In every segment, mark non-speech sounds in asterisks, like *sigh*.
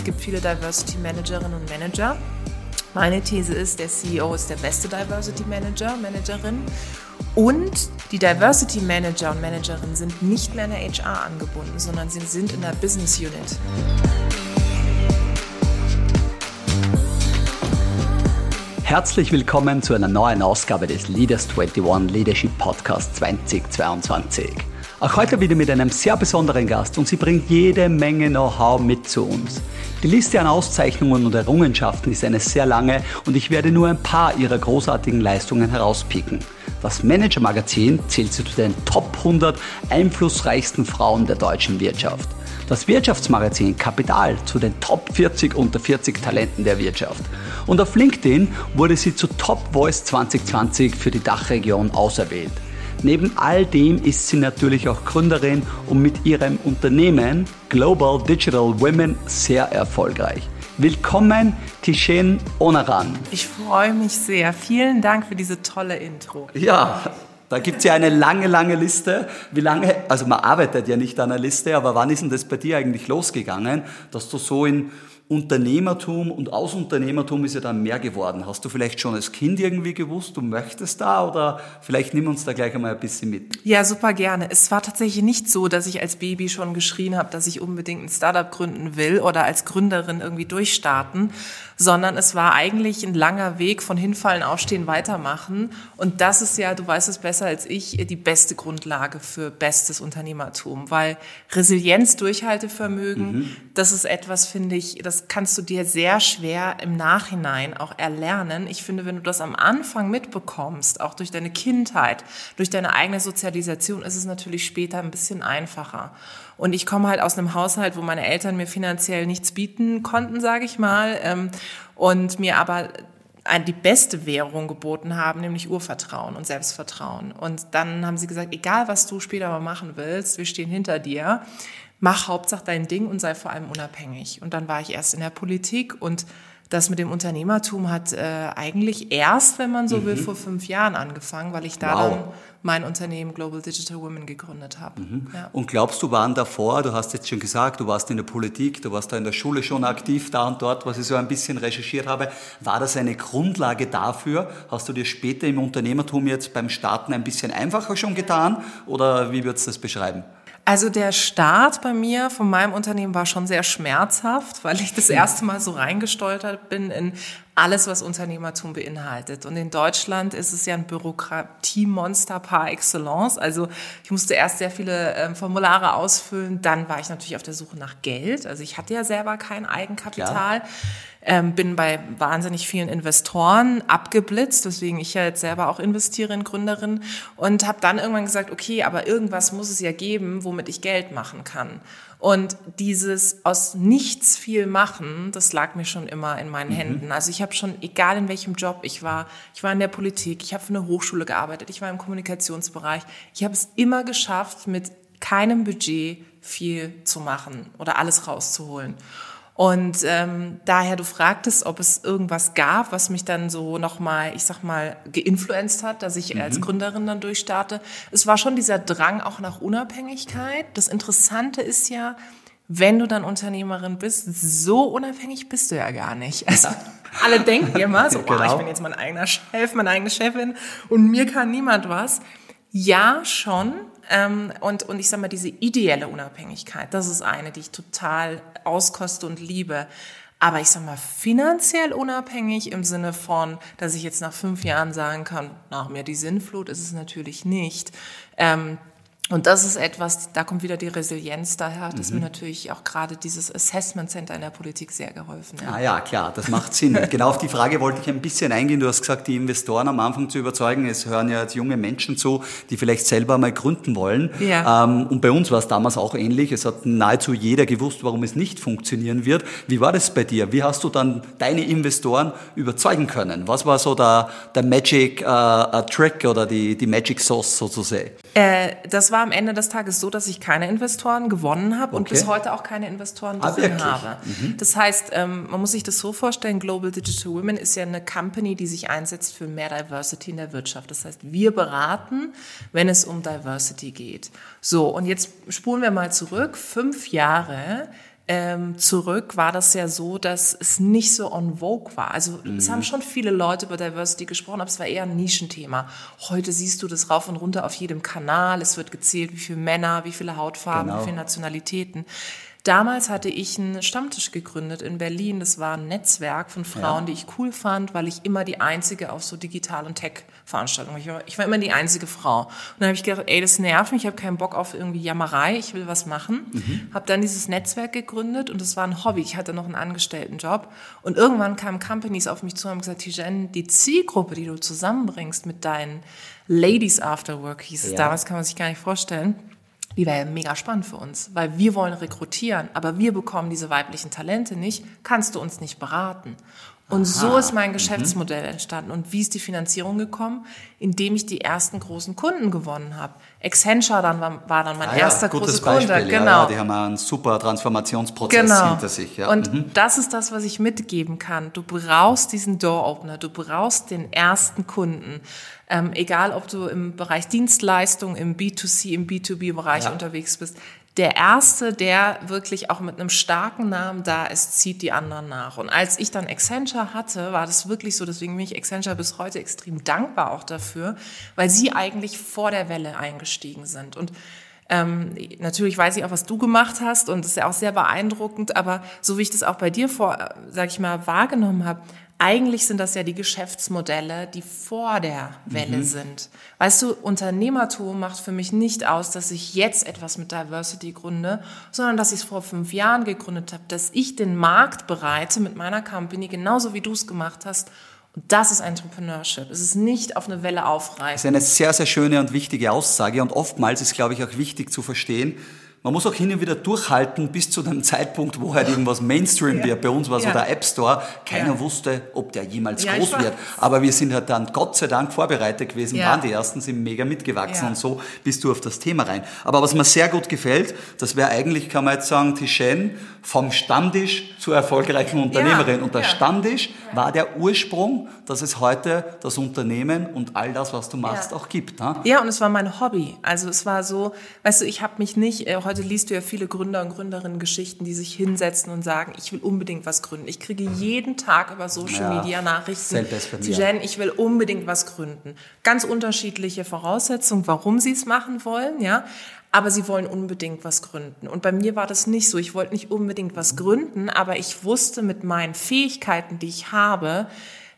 es gibt viele Diversity Managerinnen und Manager. Meine These ist, der CEO ist der beste Diversity Manager, Managerin. Und die Diversity Manager und Managerinnen sind nicht mehr in der HR angebunden, sondern sie sind in der Business Unit. Herzlich willkommen zu einer neuen Ausgabe des Leaders 21 Leadership Podcast 2022. Auch heute wieder mit einem sehr besonderen Gast und sie bringt jede Menge Know-how mit zu uns. Die Liste an Auszeichnungen und Errungenschaften ist eine sehr lange und ich werde nur ein paar ihrer großartigen Leistungen herauspicken. Das Manager Magazin zählt sie zu den Top 100 einflussreichsten Frauen der deutschen Wirtschaft. Das Wirtschaftsmagazin Kapital zu den Top 40 unter 40 Talenten der Wirtschaft. Und auf LinkedIn wurde sie zu Top Voice 2020 für die Dachregion auserwählt. Neben all dem ist sie natürlich auch Gründerin und mit ihrem Unternehmen Global Digital Women sehr erfolgreich. Willkommen, Tishen Onaran. Ich freue mich sehr. Vielen Dank für diese tolle Intro. Ja, da gibt es ja eine lange, lange Liste. Wie lange, also man arbeitet ja nicht an einer Liste, aber wann ist denn das bei dir eigentlich losgegangen, dass du so in Unternehmertum und aus Unternehmertum ist ja dann mehr geworden. Hast du vielleicht schon als Kind irgendwie gewusst, du möchtest da oder vielleicht nimm uns da gleich einmal ein bisschen mit? Ja, super gerne. Es war tatsächlich nicht so, dass ich als Baby schon geschrien habe, dass ich unbedingt ein Startup gründen will oder als Gründerin irgendwie durchstarten, sondern es war eigentlich ein langer Weg von hinfallen, aufstehen, weitermachen. Und das ist ja, du weißt es besser als ich, die beste Grundlage für bestes Unternehmertum, weil Resilienz, Durchhaltevermögen, mhm. das ist etwas, finde ich, das kannst du dir sehr schwer im Nachhinein auch erlernen. Ich finde, wenn du das am Anfang mitbekommst, auch durch deine Kindheit, durch deine eigene Sozialisation, ist es natürlich später ein bisschen einfacher. Und ich komme halt aus einem Haushalt, wo meine Eltern mir finanziell nichts bieten konnten, sage ich mal, ähm, und mir aber die beste Währung geboten haben, nämlich Urvertrauen und Selbstvertrauen. Und dann haben sie gesagt, egal was du später mal machen willst, wir stehen hinter dir mach Hauptsache dein Ding und sei vor allem unabhängig. Und dann war ich erst in der Politik und das mit dem Unternehmertum hat äh, eigentlich erst, wenn man so mhm. will, vor fünf Jahren angefangen, weil ich da wow. dann mein Unternehmen Global Digital Women gegründet habe. Mhm. Ja. Und glaubst du, waren davor, du hast jetzt schon gesagt, du warst in der Politik, du warst da in der Schule schon aktiv, da und dort, was ich so ein bisschen recherchiert habe, war das eine Grundlage dafür? Hast du dir später im Unternehmertum jetzt beim Starten ein bisschen einfacher schon getan oder wie würdest du das beschreiben? Also der Start bei mir von meinem Unternehmen war schon sehr schmerzhaft, weil ich das erste Mal so reingestoltert bin in alles, was Unternehmertum beinhaltet. Und in Deutschland ist es ja ein Bürokratiemonster par excellence. Also ich musste erst sehr viele äh, Formulare ausfüllen, dann war ich natürlich auf der Suche nach Geld. Also ich hatte ja selber kein Eigenkapital. Ja. Ähm, bin bei wahnsinnig vielen Investoren abgeblitzt, weswegen ich ja jetzt selber auch investiere in Gründerinnen und habe dann irgendwann gesagt, okay, aber irgendwas muss es ja geben, womit ich Geld machen kann. Und dieses aus nichts viel machen, das lag mir schon immer in meinen mhm. Händen. Also ich habe schon, egal in welchem Job ich war, ich war in der Politik, ich habe für eine Hochschule gearbeitet, ich war im Kommunikationsbereich, ich habe es immer geschafft, mit keinem Budget viel zu machen oder alles rauszuholen. Und ähm, daher, du fragtest, ob es irgendwas gab, was mich dann so nochmal, ich sag mal, geinfluenzt hat, dass ich mhm. als Gründerin dann durchstarte. Es war schon dieser Drang auch nach Unabhängigkeit. Das Interessante ist ja, wenn du dann Unternehmerin bist, so unabhängig bist du ja gar nicht. Also *laughs* alle denken immer so, *laughs* genau. oh, ich bin jetzt mein eigener Chef, meine eigene Chefin und mir kann niemand was. Ja, schon. Ähm, und, und ich sage mal, diese ideelle Unabhängigkeit, das ist eine, die ich total auskoste und liebe. Aber ich sage mal, finanziell unabhängig im Sinne von, dass ich jetzt nach fünf Jahren sagen kann, nach mir die Sinnflut ist es natürlich nicht. Ähm, und das ist etwas, da kommt wieder die Resilienz daher, dass mhm. mir natürlich auch gerade dieses Assessment Center in der Politik sehr geholfen hat. Ah ja, klar, das macht Sinn. *laughs* genau auf die Frage wollte ich ein bisschen eingehen. Du hast gesagt, die Investoren am Anfang zu überzeugen. Es hören ja jetzt junge Menschen zu, die vielleicht selber mal gründen wollen. Ja. Ähm, und bei uns war es damals auch ähnlich. Es hat nahezu jeder gewusst, warum es nicht funktionieren wird. Wie war das bei dir? Wie hast du dann deine Investoren überzeugen können? Was war so der, der Magic äh, Trick oder die, die Magic Sauce sozusagen? Äh, das war am Ende des Tages so, dass ich keine Investoren gewonnen habe okay. und bis heute auch keine Investoren ah, drin habe. Mhm. Das heißt, ähm, man muss sich das so vorstellen, Global Digital Women ist ja eine Company, die sich einsetzt für mehr Diversity in der Wirtschaft. Das heißt, wir beraten, wenn es um Diversity geht. So, und jetzt spulen wir mal zurück, fünf Jahre ähm, zurück war das ja so, dass es nicht so on vogue war. Also mhm. es haben schon viele Leute über Diversity gesprochen, aber es war eher ein Nischenthema. Heute siehst du das rauf und runter auf jedem Kanal. Es wird gezählt, wie viele Männer, wie viele Hautfarben, genau. wie viele Nationalitäten. Damals hatte ich einen Stammtisch gegründet in Berlin. Das war ein Netzwerk von Frauen, ja. die ich cool fand, weil ich immer die einzige auf so Digital- und Tech-Veranstaltungen war. Ich war immer die einzige Frau. Und dann habe ich gedacht, ey, das nervt mich, ich habe keinen Bock auf irgendwie Jammerei, ich will was machen. Mhm. Habe dann dieses Netzwerk gegründet und das war ein Hobby. Ich hatte noch einen Angestelltenjob. Und irgendwann kamen Companies auf mich zu und haben gesagt, Tijen, die Zielgruppe, die du zusammenbringst mit deinen Ladies After Work, hieß es ja. damals, kann man sich gar nicht vorstellen die wäre mega spannend für uns, weil wir wollen rekrutieren, aber wir bekommen diese weiblichen Talente nicht, kannst du uns nicht beraten. Und Aha. so ist mein mhm. Geschäftsmodell entstanden. Und wie ist die Finanzierung gekommen? Indem ich die ersten großen Kunden gewonnen habe. Accenture dann war, war dann mein ah, erster ja, großer Kunde. Genau. Ja, die haben einen super Transformationsprozess genau. hinter sich. Ja. Und mhm. das ist das, was ich mitgeben kann. Du brauchst diesen Door-Opener, du brauchst den ersten Kunden. Ähm, egal, ob du im Bereich Dienstleistung, im B2C, im B2B-Bereich ja. unterwegs bist. Der erste, der wirklich auch mit einem starken Namen da ist, zieht die anderen nach. Und als ich dann Accenture hatte, war das wirklich so, deswegen bin ich Accenture bis heute extrem dankbar auch dafür, weil sie eigentlich vor der Welle eingestiegen sind. Und ähm, natürlich weiß ich auch, was du gemacht hast und das ist ja auch sehr beeindruckend, aber so wie ich das auch bei dir vor, äh, sag ich mal, wahrgenommen habe, eigentlich sind das ja die Geschäftsmodelle, die vor der Welle mhm. sind. Weißt du, Unternehmertum macht für mich nicht aus, dass ich jetzt etwas mit Diversity gründe, sondern dass ich es vor fünf Jahren gegründet habe, dass ich den Markt bereite mit meiner Company, genauso wie du es gemacht hast. Und das ist Entrepreneurship. Es ist nicht auf eine Welle aufreißen. Das ist eine sehr, sehr schöne und wichtige Aussage. Und oftmals ist, glaube ich, auch wichtig zu verstehen, man muss auch hin und wieder durchhalten bis zu dem Zeitpunkt, wo halt irgendwas Mainstream ja. wird. Bei uns war so der App Store. Keiner ja. wusste, ob der jemals ja, groß wird. Aber wir sind halt dann Gott sei Dank vorbereitet gewesen, waren die Ersten, sind mega mitgewachsen und so bist du auf das Thema rein. Aber was mir sehr gut gefällt, das wäre eigentlich, kann man jetzt sagen, Tishen vom Stammtisch zur erfolgreichen Unternehmerin. Und der Stammtisch war der Ursprung, dass es heute das Unternehmen und all das, was du machst, auch gibt. Ne? Ja, und es war mein Hobby. Also es war so, weißt du, ich habe mich nicht, äh, heute liest du ja viele Gründer und Gründerinnen Geschichten, die sich hinsetzen und sagen, ich will unbedingt was gründen. Ich kriege jeden Tag über Social ja, Media Nachrichten, Jen, ich will unbedingt was gründen. Ganz unterschiedliche Voraussetzungen, warum sie es machen wollen, ja. Aber sie wollen unbedingt was gründen. Und bei mir war das nicht so. Ich wollte nicht unbedingt was gründen, aber ich wusste mit meinen Fähigkeiten, die ich habe,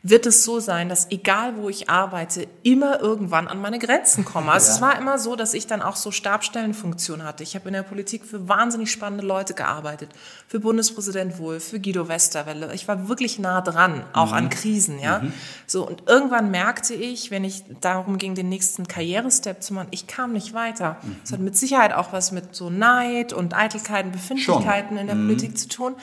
wird es so sein, dass egal wo ich arbeite, immer irgendwann an meine Grenzen komme. Also ja. es war immer so, dass ich dann auch so Stabstellenfunktion hatte. Ich habe in der Politik für wahnsinnig spannende Leute gearbeitet. Für Bundespräsident Wolf, für Guido Westerwelle. Ich war wirklich nah dran, auch mhm. an Krisen, ja. Mhm. So, und irgendwann merkte ich, wenn ich darum ging, den nächsten Karrierestep zu machen, ich kam nicht weiter. Mhm. Das hat mit Sicherheit auch was mit so Neid und Eitelkeiten, Befindlichkeiten Schon. in der mhm. Politik zu tun.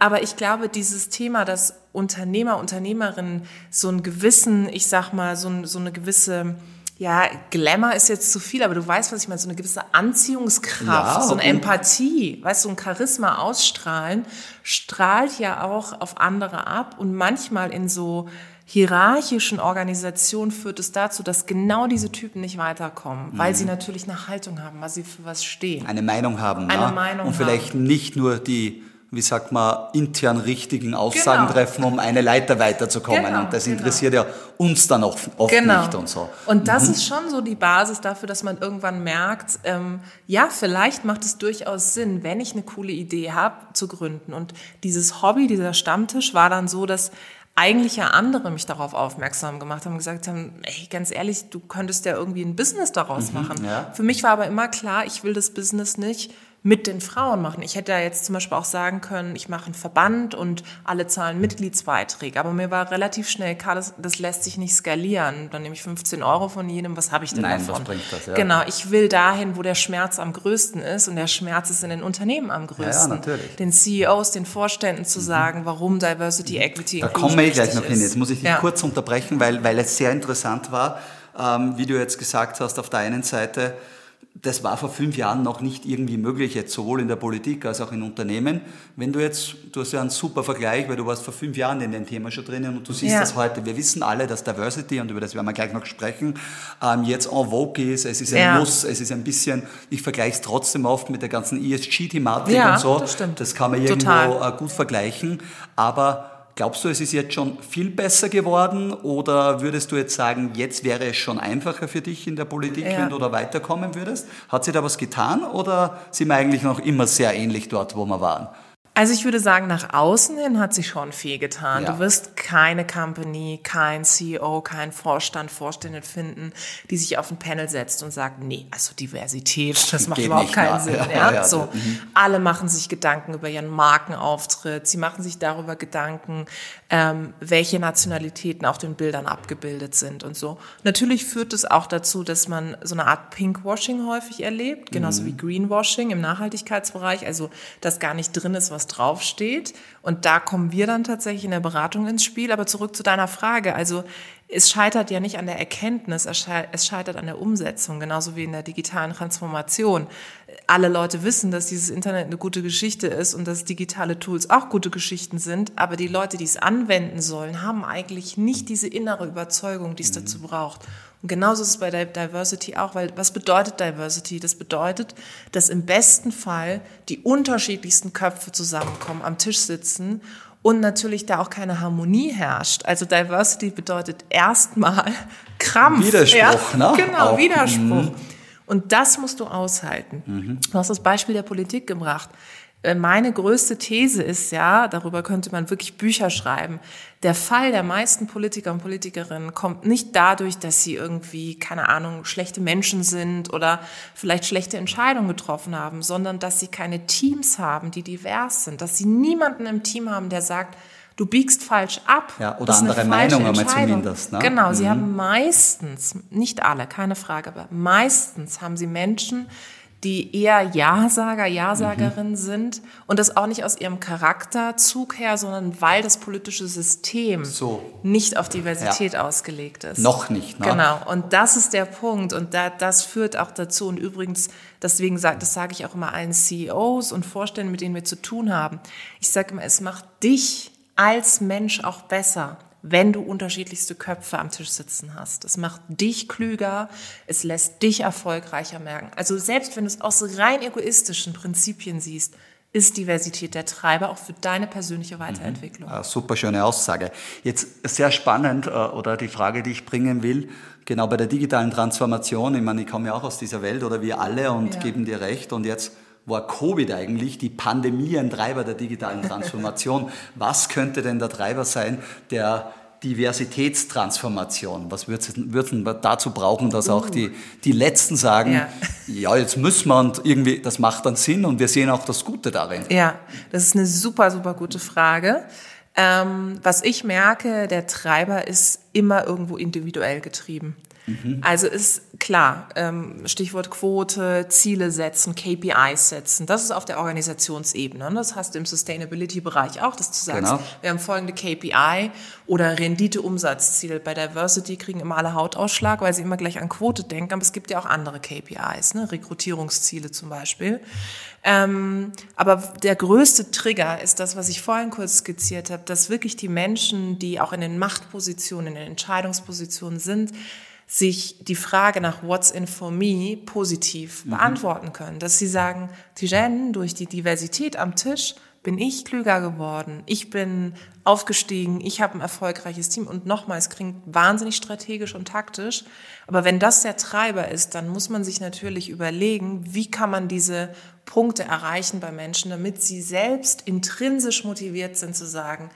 Aber ich glaube, dieses Thema, dass Unternehmer, Unternehmerinnen so einen gewissen, ich sag mal, so, so eine gewisse, ja, Glamour ist jetzt zu viel, aber du weißt, was ich meine, so eine gewisse Anziehungskraft, ja, so eine Empathie, weißt du, so ein Charisma ausstrahlen, strahlt ja auch auf andere ab und manchmal in so hierarchischen Organisationen führt es dazu, dass genau diese Typen nicht weiterkommen, weil mhm. sie natürlich eine Haltung haben, weil sie für was stehen. Eine Meinung haben. Eine ja? Meinung Und vielleicht haben. nicht nur die wie sagt man, intern richtigen Aussagen genau. treffen, um eine Leiter weiterzukommen. Genau, und das genau. interessiert ja uns dann auch oft genau. nicht und so. Und das mhm. ist schon so die Basis dafür, dass man irgendwann merkt, ähm, ja, vielleicht macht es durchaus Sinn, wenn ich eine coole Idee habe, zu gründen. Und dieses Hobby, dieser Stammtisch war dann so, dass eigentlich ja andere mich darauf aufmerksam gemacht haben, gesagt haben, ey, ganz ehrlich, du könntest ja irgendwie ein Business daraus mhm, machen. Ja. Für mich war aber immer klar, ich will das Business nicht mit den Frauen machen. Ich hätte ja jetzt zum Beispiel auch sagen können, ich mache einen Verband und alle zahlen Mitgliedsbeiträge. Aber mir war relativ schnell klar, das, das lässt sich nicht skalieren. Dann nehme ich 15 Euro von jedem. Was habe ich denn Nein, davon? Was bringt das, ja. Genau, ich will dahin, wo der Schmerz am größten ist. Und der Schmerz ist in den Unternehmen am größten. Ja, ja natürlich. Den CEOs, den Vorständen zu mhm. sagen, warum Diversity, Equity Da kommen wir gleich noch hin. Jetzt muss ich dich ja. kurz unterbrechen, weil, weil es sehr interessant war, ähm, wie du jetzt gesagt hast, auf der einen Seite, das war vor fünf Jahren noch nicht irgendwie möglich, jetzt sowohl in der Politik als auch in Unternehmen. Wenn du jetzt, du hast ja einen super Vergleich, weil du warst vor fünf Jahren in dem Thema schon drinnen und du siehst ja. das heute. Wir wissen alle, dass Diversity, und über das werden wir gleich noch sprechen, ähm, jetzt en vogue ist, es ist ein ja. Muss, es ist ein bisschen, ich vergleiche es trotzdem oft mit der ganzen ESG-Thematik ja, und so. Das, stimmt. das kann man irgendwo Total. Äh, gut vergleichen, aber Glaubst du, es ist jetzt schon viel besser geworden oder würdest du jetzt sagen, jetzt wäre es schon einfacher für dich in der Politik, ja. wenn du da weiterkommen würdest? Hat sich da was getan oder sind wir eigentlich noch immer sehr ähnlich dort, wo wir waren? Also ich würde sagen, nach außen hin hat sich schon viel getan. Ja. Du wirst keine Company, kein CEO, kein Vorstand, Vorständin finden, die sich auf ein Panel setzt und sagt, nee, also Diversität, das macht Geht überhaupt keinen nach. Sinn. Ja, ja. So. Mhm. Alle machen sich Gedanken über ihren Markenauftritt, sie machen sich darüber Gedanken, ähm, welche Nationalitäten auf den Bildern abgebildet sind und so. Natürlich führt es auch dazu, dass man so eine Art Pinkwashing häufig erlebt, genauso mhm. wie Greenwashing im Nachhaltigkeitsbereich, also dass gar nicht drin ist, was draufsteht. Und da kommen wir dann tatsächlich in der Beratung ins Spiel. Aber zurück zu deiner Frage. Also es scheitert ja nicht an der Erkenntnis, es scheitert an der Umsetzung, genauso wie in der digitalen Transformation. Alle Leute wissen, dass dieses Internet eine gute Geschichte ist und dass digitale Tools auch gute Geschichten sind, aber die Leute, die es anwenden sollen, haben eigentlich nicht diese innere Überzeugung, die es mhm. dazu braucht. Und genauso ist es bei der Diversity auch, weil was bedeutet Diversity? Das bedeutet, dass im besten Fall die unterschiedlichsten Köpfe zusammenkommen, am Tisch sitzen und natürlich da auch keine Harmonie herrscht. Also Diversity bedeutet erstmal *laughs* Krampf. Widerspruch, ja? ne? Genau, auch. Widerspruch. Mhm. Und das musst du aushalten. Mhm. Du hast das Beispiel der Politik gebracht. Äh, meine größte These ist ja, darüber könnte man wirklich Bücher schreiben, der Fall der meisten Politiker und Politikerinnen kommt nicht dadurch, dass sie irgendwie, keine Ahnung, schlechte Menschen sind oder vielleicht schlechte Entscheidungen getroffen haben, sondern dass sie keine Teams haben, die divers sind, dass sie niemanden im Team haben, der sagt, du biegst falsch ab. Ja, oder andere Meinungen zumindest. Ne? Genau, mhm. sie haben meistens, nicht alle, keine Frage, aber meistens haben sie Menschen, die eher Ja-Sager, Ja-Sagerinnen mhm. sind und das auch nicht aus ihrem Charakterzug her, sondern weil das politische System so. nicht auf Diversität ja. ausgelegt ist. Noch nicht. Ne? Genau. Und das ist der Punkt und da, das führt auch dazu und übrigens, deswegen sagt, das sage ich auch immer allen CEOs und Vorständen, mit denen wir zu tun haben. Ich sage immer, es macht dich als Mensch auch besser wenn du unterschiedlichste Köpfe am Tisch sitzen hast. Es macht dich klüger, es lässt dich erfolgreicher merken. Also selbst wenn du es aus rein egoistischen Prinzipien siehst, ist Diversität der Treiber auch für deine persönliche Weiterentwicklung. Mhm. Super schöne Aussage. Jetzt sehr spannend äh, oder die Frage, die ich bringen will, genau bei der digitalen Transformation. Ich meine, ich komme ja auch aus dieser Welt oder wir alle und ja. geben dir recht und jetzt war Covid eigentlich, die Pandemie, ein Treiber der digitalen Transformation. *laughs* Was könnte denn der Treiber sein der Diversitätstransformation? Was würden wir dazu brauchen, dass auch die, die Letzten sagen, ja. *laughs* ja, jetzt müssen wir und irgendwie, das macht dann Sinn und wir sehen auch das Gute darin? Ja, das ist eine super, super gute Frage. Ähm, was ich merke, der Treiber ist immer irgendwo individuell getrieben. Mhm. Also ist klar, ähm, Stichwort Quote, Ziele setzen, KPIs setzen, das ist auf der Organisationsebene. Das hast du im Sustainability-Bereich auch, dass du sagst, genau. wir haben folgende KPI oder Rendite-Umsatzziel. Bei Diversity kriegen immer alle Hautausschlag, weil sie immer gleich an Quote denken, aber es gibt ja auch andere KPIs, ne? Rekrutierungsziele zum Beispiel. Ähm, aber der größte Trigger ist das, was ich vorhin kurz skizziert habe, dass wirklich die Menschen, die auch in den Machtpositionen, in den Entscheidungspositionen sind, sich die Frage nach What's in for me positiv mhm. beantworten können. Dass sie sagen, Tijen, durch die Diversität am Tisch bin ich klüger geworden, ich bin aufgestiegen, ich habe ein erfolgreiches Team und nochmals klingt wahnsinnig strategisch und taktisch. Aber wenn das der Treiber ist, dann muss man sich natürlich überlegen, wie kann man diese Punkte erreichen bei Menschen, damit sie selbst intrinsisch motiviert sind zu sagen,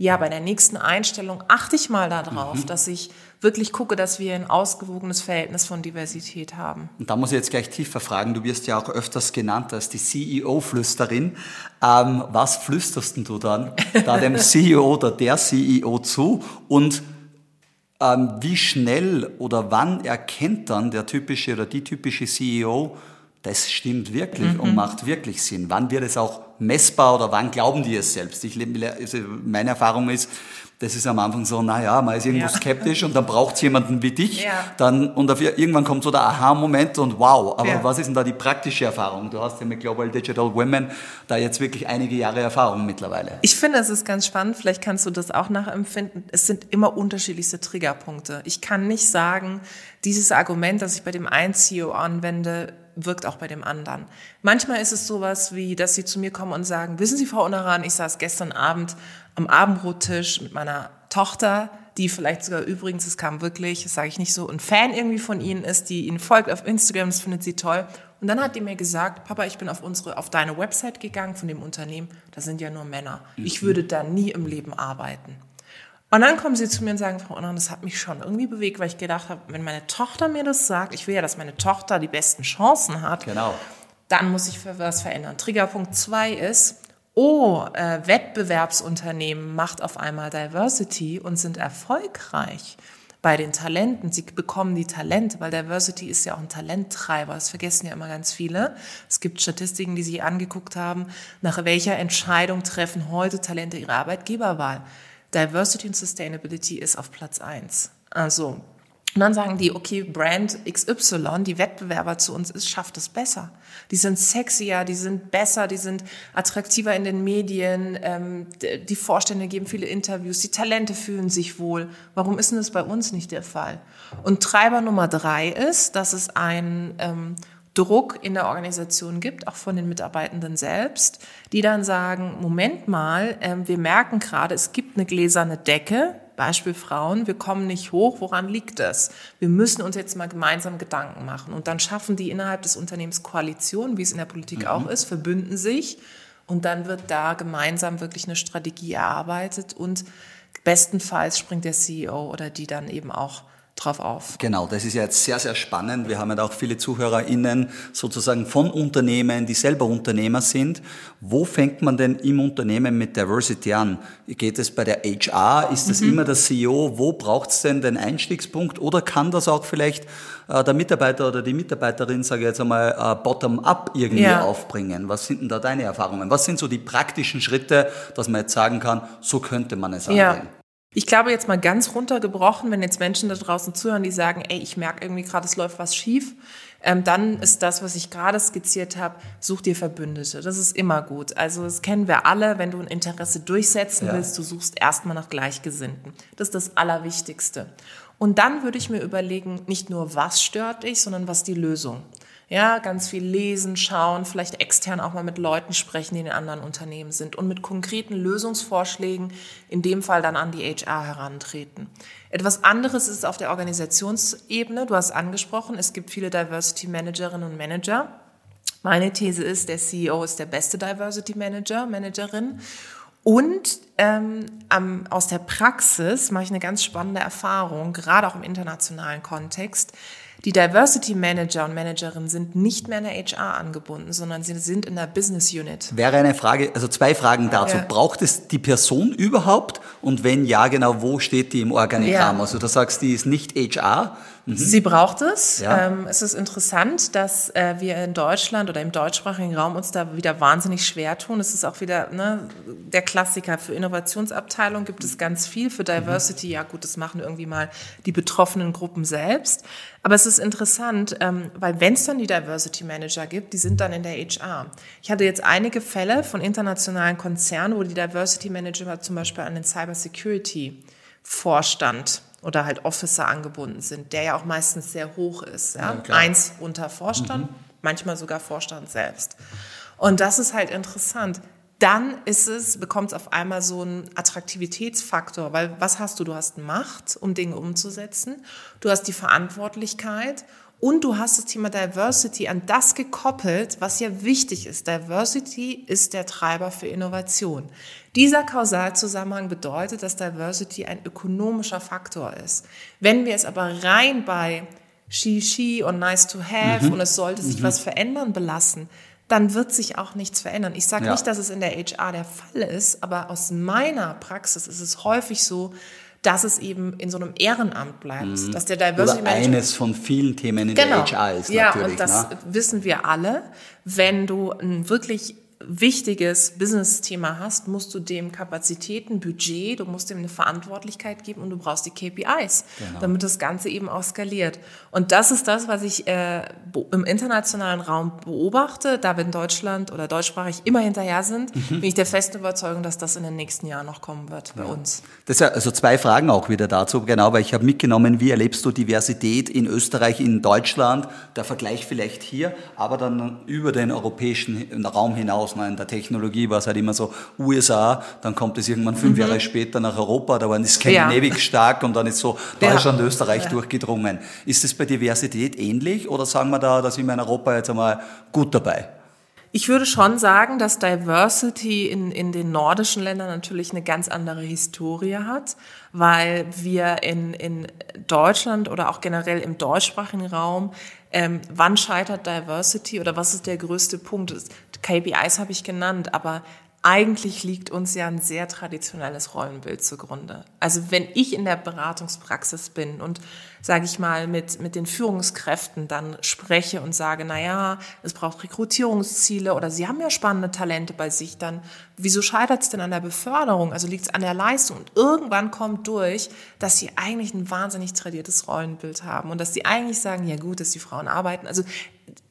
ja, bei der nächsten Einstellung achte ich mal darauf, mhm. dass ich wirklich gucke, dass wir ein ausgewogenes Verhältnis von Diversität haben. Und da muss ich jetzt gleich tiefer fragen, du wirst ja auch öfters genannt als die CEO-Flüsterin. Ähm, was flüsterst du dann *laughs* da dem CEO oder der CEO zu? Und ähm, wie schnell oder wann erkennt dann der typische oder die typische CEO, das stimmt wirklich mhm. und macht wirklich Sinn. Wann wird es auch messbar oder wann glauben die es selbst? Ich, also meine Erfahrung ist, das ist am Anfang so, naja, man ist irgendwo ja. skeptisch und dann braucht es jemanden wie dich. Ja. Dann, und dafür, irgendwann kommt so der Aha-Moment und wow, aber ja. was ist denn da die praktische Erfahrung? Du hast ja mit Global Digital Women da jetzt wirklich einige Jahre Erfahrung mittlerweile. Ich finde, es ist ganz spannend, vielleicht kannst du das auch nachempfinden. Es sind immer unterschiedlichste Triggerpunkte. Ich kann nicht sagen, dieses Argument, das ich bei dem einen CEO anwende, wirkt auch bei dem anderen. Manchmal ist es sowas wie, dass sie zu mir kommen und sagen, wissen Sie, Frau Unaran, ich saß gestern Abend am Abendbrottisch mit meiner Tochter, die vielleicht sogar übrigens, es kam wirklich, das sage ich nicht so, ein Fan irgendwie von ihnen ist, die ihnen folgt auf Instagram, das findet sie toll. Und dann hat die mir gesagt, Papa, ich bin auf unsere, auf deine Website gegangen von dem Unternehmen, da sind ja nur Männer. Ich mhm. würde da nie im Leben arbeiten. Und dann kommen sie zu mir und sagen, Frau Unnan, das hat mich schon irgendwie bewegt, weil ich gedacht habe, wenn meine Tochter mir das sagt, ich will ja, dass meine Tochter die besten Chancen hat, genau. dann muss ich für was verändern. Triggerpunkt zwei ist, oh, äh, Wettbewerbsunternehmen macht auf einmal Diversity und sind erfolgreich bei den Talenten. Sie bekommen die Talente, weil Diversity ist ja auch ein Talenttreiber. Das vergessen ja immer ganz viele. Es gibt Statistiken, die Sie angeguckt haben, nach welcher Entscheidung treffen heute Talente ihre Arbeitgeberwahl. Diversity und Sustainability ist auf Platz eins. Also, und dann sagen die, okay, Brand XY, die Wettbewerber zu uns ist, schafft es besser. Die sind sexier, die sind besser, die sind attraktiver in den Medien, ähm, die Vorstände geben viele Interviews, die Talente fühlen sich wohl. Warum ist denn das bei uns nicht der Fall? Und Treiber Nummer drei ist, dass es ein ähm, Druck in der Organisation gibt, auch von den Mitarbeitenden selbst, die dann sagen, Moment mal, äh, wir merken gerade, es gibt eine gläserne Decke, Beispiel Frauen, wir kommen nicht hoch, woran liegt das? Wir müssen uns jetzt mal gemeinsam Gedanken machen. Und dann schaffen die innerhalb des Unternehmens Koalitionen, wie es in der Politik mhm. auch ist, verbünden sich und dann wird da gemeinsam wirklich eine Strategie erarbeitet und bestenfalls springt der CEO oder die dann eben auch drauf auf. Genau, das ist ja jetzt sehr, sehr spannend. Wir haben ja auch viele ZuhörerInnen sozusagen von Unternehmen, die selber Unternehmer sind. Wo fängt man denn im Unternehmen mit Diversity an? Geht es bei der HR? Ist das mhm. immer der CEO? Wo braucht es denn den Einstiegspunkt? Oder kann das auch vielleicht äh, der Mitarbeiter oder die Mitarbeiterin, sage ich jetzt einmal, äh, bottom-up irgendwie ja. aufbringen? Was sind denn da deine Erfahrungen? Was sind so die praktischen Schritte, dass man jetzt sagen kann, so könnte man es angehen? Ja. Ich glaube jetzt mal ganz runtergebrochen, wenn jetzt Menschen da draußen zuhören, die sagen, ey, ich merke irgendwie gerade, es läuft was schief, ähm, dann ist das, was ich gerade skizziert habe, such dir Verbündete. Das ist immer gut. Also das kennen wir alle, wenn du ein Interesse durchsetzen ja. willst, du suchst erstmal nach Gleichgesinnten. Das ist das Allerwichtigste. Und dann würde ich mir überlegen, nicht nur was stört dich, sondern was die Lösung. Ja, ganz viel lesen, schauen, vielleicht extern auch mal mit Leuten sprechen, die in anderen Unternehmen sind und mit konkreten Lösungsvorschlägen in dem Fall dann an die HR herantreten. Etwas anderes ist auf der Organisationsebene. Du hast angesprochen, es gibt viele Diversity Managerinnen und Manager. Meine These ist, der CEO ist der beste Diversity Manager, Managerin. Und ähm, aus der Praxis mache ich eine ganz spannende Erfahrung, gerade auch im internationalen Kontext. Die Diversity Manager und Managerinnen sind nicht mehr in der HR angebunden, sondern sie sind in der Business Unit. Wäre eine Frage, also zwei Fragen dazu. Ja. Braucht es die Person überhaupt? Und wenn ja, genau, wo steht die im Organigramm? Ja. Also du sagst, die ist nicht HR, Mhm. Sie braucht es. Ja. Ähm, es ist interessant, dass äh, wir in Deutschland oder im deutschsprachigen Raum uns da wieder wahnsinnig schwer tun. Es ist auch wieder ne, der Klassiker. Für Innovationsabteilung gibt es ganz viel. Für Diversity, mhm. ja gut, das machen irgendwie mal die betroffenen Gruppen selbst. Aber es ist interessant, ähm, weil wenn es dann die Diversity Manager gibt, die sind dann in der HR. Ich hatte jetzt einige Fälle von internationalen Konzernen, wo die Diversity Manager zum Beispiel an den Cyber Security Vorstand oder halt Officer angebunden sind, der ja auch meistens sehr hoch ist. Ja? ja Eins unter Vorstand, mhm. manchmal sogar Vorstand selbst. Und das ist halt interessant. Dann ist es, bekommt es auf einmal so einen Attraktivitätsfaktor, weil was hast du? Du hast Macht, um Dinge umzusetzen. Du hast die Verantwortlichkeit und du hast das Thema Diversity an das gekoppelt, was ja wichtig ist. Diversity ist der Treiber für Innovation. Dieser Kausalzusammenhang bedeutet, dass Diversity ein ökonomischer Faktor ist. Wenn wir es aber rein bei she, she und nice to have mhm. und es sollte sich mhm. was verändern belassen, dann wird sich auch nichts verändern. Ich sage ja. nicht, dass es in der HR der Fall ist, aber aus meiner Praxis ist es häufig so, dass es eben in so einem Ehrenamt bleibt, mhm. dass der Diversity Oder eines von vielen Themen in genau. der HR ist ja, natürlich. Ja, und das ne? wissen wir alle. Wenn du ein wirklich wichtiges Business-Thema hast, musst du dem Kapazitäten, Budget, du musst dem eine Verantwortlichkeit geben und du brauchst die KPIs, genau. damit das Ganze eben auch skaliert. Und das ist das, was ich äh, im internationalen Raum beobachte. Da wir in Deutschland oder deutschsprachig immer hinterher sind, mhm. bin ich der festen Überzeugung, dass das in den nächsten Jahren noch kommen wird bei ja. uns. Das ist ja also zwei Fragen auch wieder dazu, genau, weil ich habe mitgenommen, wie erlebst du Diversität in Österreich, in Deutschland, der Vergleich vielleicht hier, aber dann über den europäischen Raum hinaus aus. In der Technologie war es halt immer so USA, dann kommt es irgendwann fünf mhm. Jahre später nach Europa, da waren die Skandinavik ja. stark und dann ist so Deutschland, ja. Österreich ja. durchgedrungen. Ist es bei Diversität ähnlich oder sagen wir da, da sind wir in Europa jetzt einmal gut dabei? Ich würde schon sagen, dass Diversity in, in den nordischen Ländern natürlich eine ganz andere Historie hat, weil wir in, in Deutschland oder auch generell im deutschsprachigen Raum, ähm, wann scheitert Diversity oder was ist der größte Punkt? KPIs habe ich genannt, aber eigentlich liegt uns ja ein sehr traditionelles Rollenbild zugrunde. Also wenn ich in der Beratungspraxis bin und, sage ich mal, mit, mit den Führungskräften dann spreche und sage, na ja, es braucht Rekrutierungsziele oder sie haben ja spannende Talente bei sich, dann wieso scheitert es denn an der Beförderung? Also liegt es an der Leistung? Und irgendwann kommt durch, dass sie eigentlich ein wahnsinnig tradiertes Rollenbild haben und dass sie eigentlich sagen, ja gut, dass die Frauen arbeiten. Also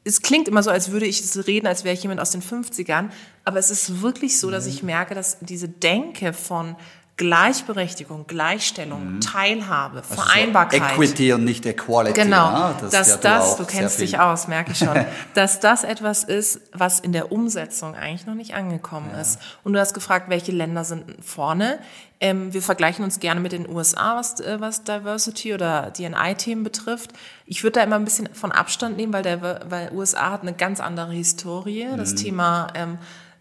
es klingt immer so, als würde ich es reden, als wäre ich jemand aus den 50ern, aber es ist wirklich so, dass ich merke, dass diese Denke von Gleichberechtigung, Gleichstellung, mhm. Teilhabe, also Vereinbarkeit. Equity und nicht Equality. Genau, ne? das dass das, du, kennst dich aus, merke ich schon, *laughs* dass das etwas ist, was in der Umsetzung eigentlich noch nicht angekommen ja. ist. Und du hast gefragt, welche Länder sind vorne. Ähm, wir vergleichen uns gerne mit den USA, was, äh, was Diversity oder DNI-Themen betrifft. Ich würde da immer ein bisschen von Abstand nehmen, weil der weil USA hat eine ganz andere Historie. Mhm. Das Thema ähm,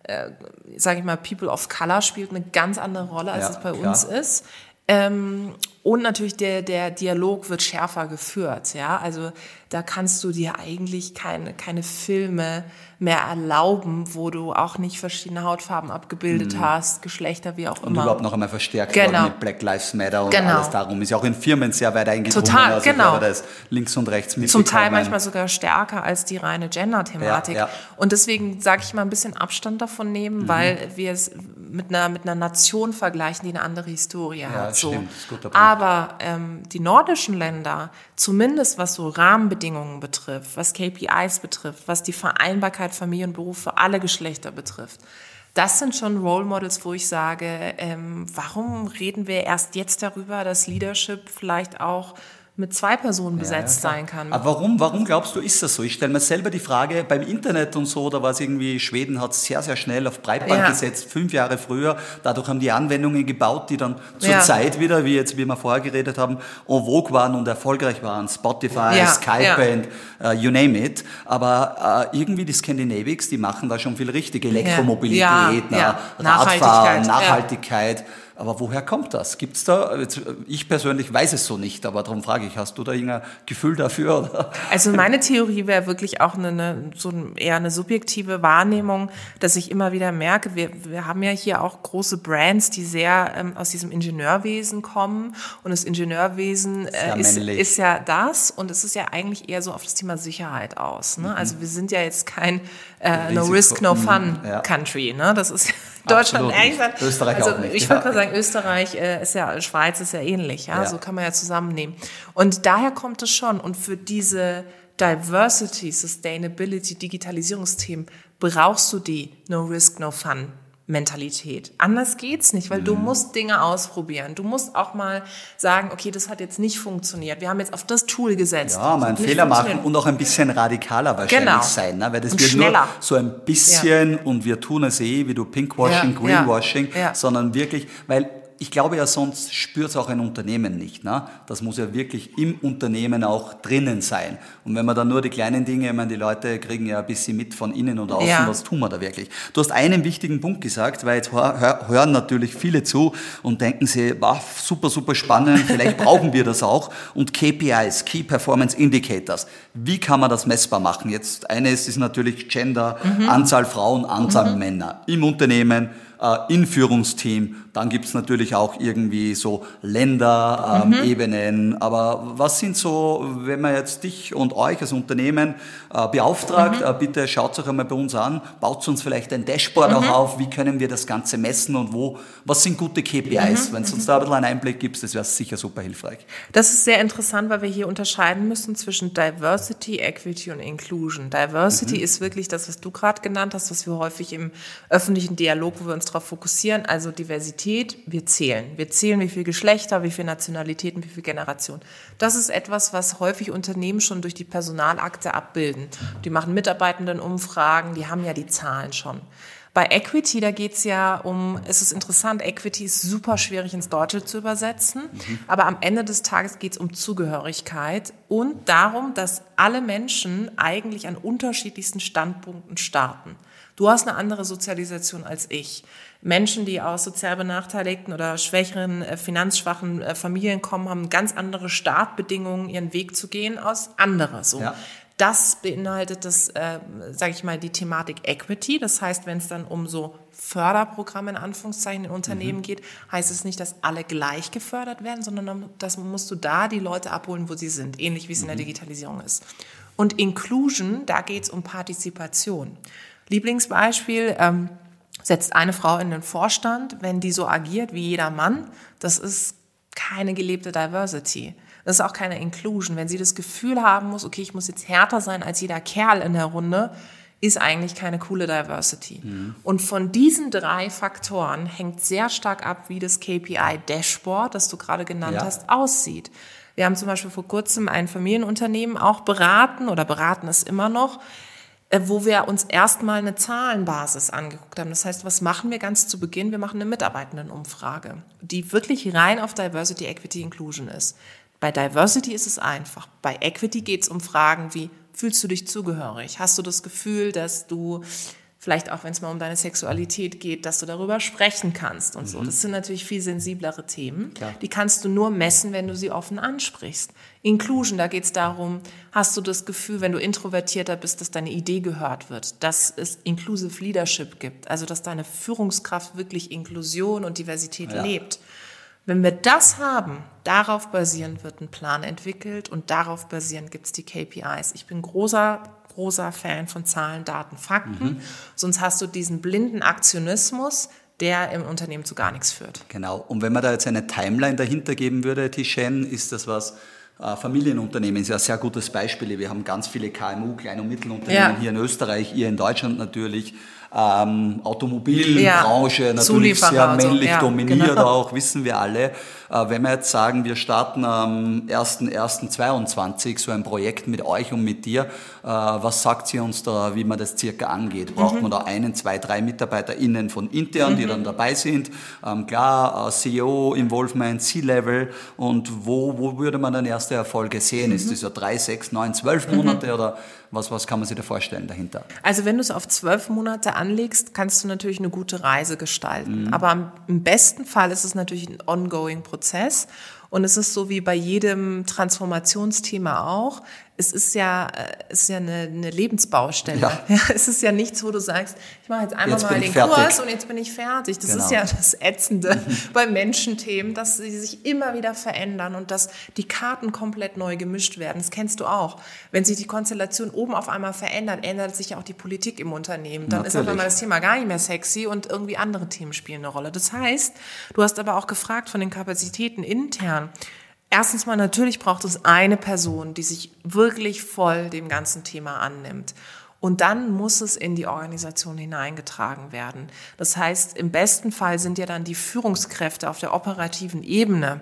äh, sage ich mal, People of Color spielt eine ganz andere Rolle, als ja, es bei klar. uns ist. Ähm, und natürlich der, der Dialog wird schärfer geführt. Ja? Also da kannst du dir eigentlich keine, keine Filme mehr erlauben, wo du auch nicht verschiedene Hautfarben abgebildet mhm. hast, Geschlechter, wie auch immer. Und überhaupt noch einmal verstärkt genau. mit Black Lives Matter und genau. alles darum. Ist ja auch in Firmen sehr weit eingedrungen. Total, also genau. Da ist links und rechts Zum Teil manchmal sogar stärker als die reine Gender-Thematik. Ja, ja. Und deswegen sage ich mal ein bisschen Abstand davon nehmen, mhm. weil wir es mit einer, mit einer Nation vergleichen, die eine andere Historie ja, hat. So. Stimmt, Aber ähm, die nordischen Länder, zumindest was so Rahmenbedingungen betrifft, was KPIs betrifft, was die Vereinbarkeit Familie und Beruf für alle Geschlechter betrifft. Das sind schon Role Models, wo ich sage, ähm, warum reden wir erst jetzt darüber, dass Leadership vielleicht auch mit zwei Personen besetzt ja, ja, sein kann. Aber warum, warum glaubst du, ist das so? Ich stelle mir selber die Frage, beim Internet und so, da war es irgendwie, Schweden hat sehr, sehr schnell auf Breitband ja. gesetzt, fünf Jahre früher. Dadurch haben die Anwendungen gebaut, die dann zur Zeit wieder, wie jetzt, wie wir vorher geredet haben, en vogue waren und erfolgreich waren. Spotify, Skype and uh, you name it. Aber uh, irgendwie die Scandinavics, die machen da schon viel richtig. Elektromobilität, Radfahren, Nachhaltigkeit. Aber woher kommt das? Gibt's da, ich persönlich weiß es so nicht, aber darum frage ich, hast du da irgendein Gefühl dafür? Oder? Also meine Theorie wäre wirklich auch eine, eine, so eher eine subjektive Wahrnehmung, dass ich immer wieder merke, wir, wir haben ja hier auch große Brands, die sehr ähm, aus diesem Ingenieurwesen kommen und das Ingenieurwesen äh, ist, ist, ja das und es ist ja eigentlich eher so auf das Thema Sicherheit aus. Ne? Mhm. Also wir sind ja jetzt kein äh, No Risk, No Fun ja. Country. Ne? Das ist *laughs* Deutschland eigentlich. Österreich also, auch nicht. Ich würde mal sagen, Österreich äh, ist ja, Schweiz ist ja ähnlich. Ja? ja? So kann man ja zusammennehmen. Und daher kommt es schon. Und für diese Diversity, Sustainability, Digitalisierungsthemen brauchst du die No Risk, No Fun Mentalität. Anders geht's nicht, weil mhm. du musst Dinge ausprobieren. Du musst auch mal sagen, okay, das hat jetzt nicht funktioniert. Wir haben jetzt auf das Tool gesetzt. Ja, mal einen Fehler machen und auch ein bisschen radikaler wahrscheinlich genau. sein, ne? weil das und wird schneller. nur so ein bisschen ja. und wir tun es eh, wie du Pinkwashing, ja, Greenwashing, ja. sondern wirklich, weil ich glaube ja, sonst spürt es auch ein Unternehmen nicht. Ne? Das muss ja wirklich im Unternehmen auch drinnen sein. Und wenn man dann nur die kleinen Dinge, ich meine, die Leute kriegen ja ein bisschen mit von innen und außen, ja. was tun wir da wirklich? Du hast einen wichtigen Punkt gesagt, weil jetzt hören natürlich viele zu und denken sie, wow, super, super spannend, vielleicht *laughs* brauchen wir das auch. Und KPIs, Key Performance Indicators, wie kann man das messbar machen? Jetzt eines ist natürlich Gender, mhm. Anzahl Frauen, Anzahl mhm. Männer im Unternehmen, äh, in Führungsteam. Dann gibt's natürlich auch irgendwie so Länderebenen. Ähm, mhm. Aber was sind so, wenn man jetzt dich und euch als Unternehmen äh, beauftragt, mhm. äh, bitte schaut euch einmal bei uns an, baut uns vielleicht ein Dashboard mhm. auch auf, wie können wir das Ganze messen und wo, was sind gute KPIs? Mhm. Wenn es uns da ein bisschen einen Einblick gibt, das wäre sicher super hilfreich. Das ist sehr interessant, weil wir hier unterscheiden müssen zwischen Diversity, Equity und Inclusion. Diversity mhm. ist wirklich das, was du gerade genannt hast, was wir häufig im öffentlichen Dialog, wo wir uns darauf fokussieren, also Diversität, wir zählen. Wir zählen, wie viele Geschlechter, wie viele Nationalitäten, wie viele Generationen. Das ist etwas, was häufig Unternehmen schon durch die Personalakte abbilden. Die machen Mitarbeitendenumfragen, die haben ja die Zahlen schon. Bei Equity, da geht es ja um, es ist interessant, Equity ist super schwierig ins Deutsche zu übersetzen, mhm. aber am Ende des Tages geht es um Zugehörigkeit und darum, dass alle Menschen eigentlich an unterschiedlichsten Standpunkten starten. Du hast eine andere Sozialisation als ich. Menschen, die aus sozial benachteiligten oder schwächeren, äh, finanzschwachen äh, Familien kommen, haben ganz andere Startbedingungen, ihren Weg zu gehen, aus andere. So. Ja. Das beinhaltet das, äh, sage ich mal, die Thematik Equity. Das heißt, wenn es dann um so Förderprogramme in Anführungszeichen in Unternehmen mhm. geht, heißt es nicht, dass alle gleich gefördert werden, sondern das musst du da die Leute abholen, wo sie sind, ähnlich wie es mhm. in der mhm. Digitalisierung ist. Und Inclusion, da geht es um Partizipation. Lieblingsbeispiel, ähm, setzt eine Frau in den Vorstand, wenn die so agiert wie jeder Mann, das ist keine gelebte Diversity. Das ist auch keine Inclusion. Wenn sie das Gefühl haben muss, okay, ich muss jetzt härter sein als jeder Kerl in der Runde, ist eigentlich keine coole Diversity. Mhm. Und von diesen drei Faktoren hängt sehr stark ab, wie das KPI Dashboard, das du gerade genannt ja. hast, aussieht. Wir haben zum Beispiel vor kurzem ein Familienunternehmen auch beraten oder beraten es immer noch, wo wir uns erstmal eine Zahlenbasis angeguckt haben. Das heißt, was machen wir ganz zu Beginn? Wir machen eine Mitarbeitendenumfrage, die wirklich rein auf Diversity, Equity, Inclusion ist. Bei Diversity ist es einfach. Bei Equity geht es um Fragen wie, fühlst du dich zugehörig? Hast du das Gefühl, dass du vielleicht auch wenn es mal um deine Sexualität geht, dass du darüber sprechen kannst und mhm. so. Das sind natürlich viel sensiblere Themen. Klar. Die kannst du nur messen, wenn du sie offen ansprichst. Inclusion, da geht es darum, hast du das Gefühl, wenn du introvertierter bist, dass deine Idee gehört wird, dass es Inclusive Leadership gibt, also dass deine Führungskraft wirklich Inklusion und Diversität ja. lebt. Wenn wir das haben, darauf basierend wird ein Plan entwickelt und darauf basierend gibt es die KPIs. Ich bin großer, großer Fan von Zahlen, Daten, Fakten. Mhm. Sonst hast du diesen blinden Aktionismus, der im Unternehmen zu gar nichts führt. Genau. Und wenn man da jetzt eine Timeline dahinter geben würde, Tishen, ist das was, äh, Familienunternehmen ist ja ein sehr gutes Beispiel. Wir haben ganz viele KMU, Klein- und Mittelunternehmen ja. hier in Österreich, ihr in Deutschland natürlich ähm, Automobilbranche ja, natürlich sehr männlich ja, dominiert genau. auch, wissen wir alle. Äh, wenn wir jetzt sagen, wir starten am 1.1.22 so ein Projekt mit euch und mit dir, äh, was sagt sie uns da, wie man das circa angeht? Braucht mhm. man da einen, zwei, drei MitarbeiterInnen von intern, mhm. die dann dabei sind? Ähm, klar, äh, CEO, Involvement, C-Level und wo, wo würde man dann erste Erfolge sehen? Mhm. Ist das ja drei, sechs, neun, zwölf Monate mhm. oder was, was kann man sich da vorstellen dahinter? Also wenn du es auf zwölf Monate anlegst, kannst du natürlich eine gute Reise gestalten. Mhm. Aber im besten Fall ist es natürlich ein ongoing Prozess. Und es ist so wie bei jedem Transformationsthema auch es ist ja, äh, es ist ja eine, eine Lebensbaustelle. Ja. *laughs* ja. es ist ja nichts, wo du sagst, ich mache jetzt einmal jetzt mal den. Kurs und jetzt bin ich fertig. Das genau. ist ja das Ätzende mhm. *laughs* bei Menschenthemen, dass sie sich immer wieder verändern und dass die Karten komplett neu gemischt werden. Das kennst du auch. Wenn sich die Konstellation oben auf einmal verändert, ändert sich ja auch die Politik im Unternehmen. Dann Natürlich. ist auf einmal das Thema gar nicht mehr sexy und irgendwie andere Themen spielen eine Rolle. Das heißt, du hast aber auch gefragt von den Kapazitäten intern. Erstens mal, natürlich braucht es eine Person, die sich wirklich voll dem ganzen Thema annimmt. Und dann muss es in die Organisation hineingetragen werden. Das heißt, im besten Fall sind ja dann die Führungskräfte auf der operativen Ebene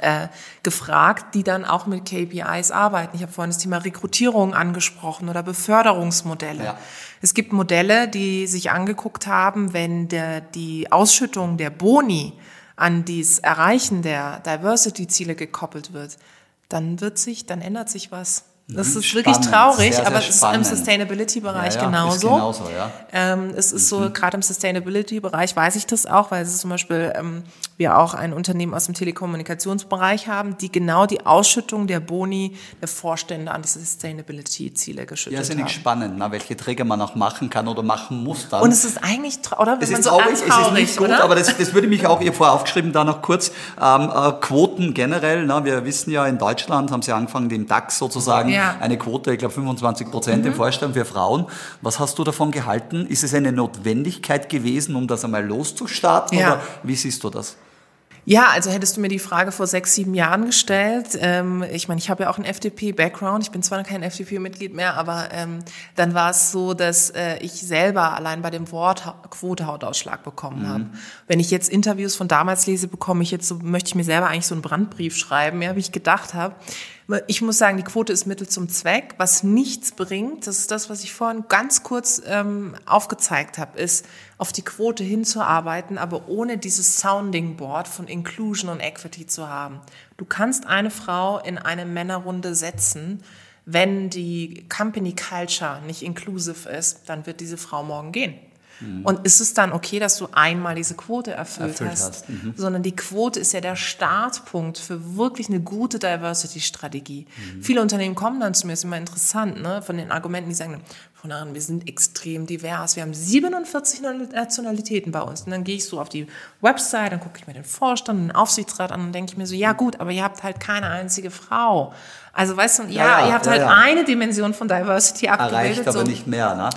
äh, gefragt, die dann auch mit KPIs arbeiten. Ich habe vorhin das Thema Rekrutierung angesprochen oder Beförderungsmodelle. Ja. Es gibt Modelle, die sich angeguckt haben, wenn der, die Ausschüttung der Boni an das Erreichen der Diversity-Ziele gekoppelt wird, dann wird sich, dann ändert sich was. Das Mhm. ist wirklich Spannend, traurig, sehr, sehr aber es ist spannend. im Sustainability-Bereich Ja, ja, genauso. ist genauso, ja. Ähm, es ist so, gerade im Sustainability-Bereich weiß ich das auch, weil es ist zum Beispiel, ähm, wir auch ein Unternehmen aus dem Telekommunikationsbereich haben, die genau die Ausschüttung der Boni der Vorstände an die Sustainability-Ziele Ja, geschüttet ist ja haben. nicht spannend, ne? welche Träger man auch machen kann oder machen muss dann. Und es ist eigentlich, oder? Wenn Es man ist so traurig, es ist nicht gut, oder? aber das, das würde mich auch, ihr vorher aufgeschrieben, da noch kurz, ähm, äh, Quoten generell, ne? wir wissen ja, in Deutschland haben sie angefangen, den DAX sozusagen, Ja. Mhm. eine Quote, ich glaube 25 Prozent im Vorstand für Frauen. Was hast du davon gehalten? Ist es eine Notwendigkeit gewesen, um das einmal loszustarten Ja. oder wie siehst du das? Ja, also hättest du mir die Frage vor sechs, sieben Jahren gestellt. Ähm, ich meine, ich habe ja auch einen FDP-Background. Ich bin zwar noch kein FDP-Mitglied mehr, aber ähm, dann war es so, dass äh, ich selber allein bei dem Wort Ha- Quote Hautausschlag bekommen habe. Wenn ich jetzt Interviews von damals lese, bekomme ich jetzt so, möchte ich mir selber eigentlich so einen Brandbrief schreiben, ja, wie ich gedacht habe. Ich muss sagen, die Quote ist Mittel zum Zweck. Was nichts bringt, das ist das, was ich vorhin ganz kurz ähm, aufgezeigt habe, ist, auf die Quote hinzuarbeiten, aber ohne dieses Sounding Board von Inclusion und Equity zu haben. Du kannst eine Frau in eine Männerrunde setzen, wenn die Company Culture nicht inclusive ist, dann wird diese Frau morgen gehen. Und ist es dann okay, dass du einmal diese Quote erfüllt, Erfüllt hast? hast, mhm. Sondern die Quote ist ja der Startpunkt für wirklich eine gute Diversity-Strategie. Mhm. Viele Unternehmen kommen dann zu mir, ist immer interessant, ne, von den Argumenten, die sagen, von daran, wir sind extrem divers, wir haben 47 Nationalitäten bei uns. Und dann gehe ich so auf die Website, dann gucke ich mir den Vorstand, den Aufsichtsrat an und denke ich mir so, ja gut, aber ihr habt halt keine einzige Frau. Also weißt du, ja, Ja, ja, ihr habt ja, halt eine Dimension von Diversity abgebildet. Erreicht aber so. nicht mehr, ne?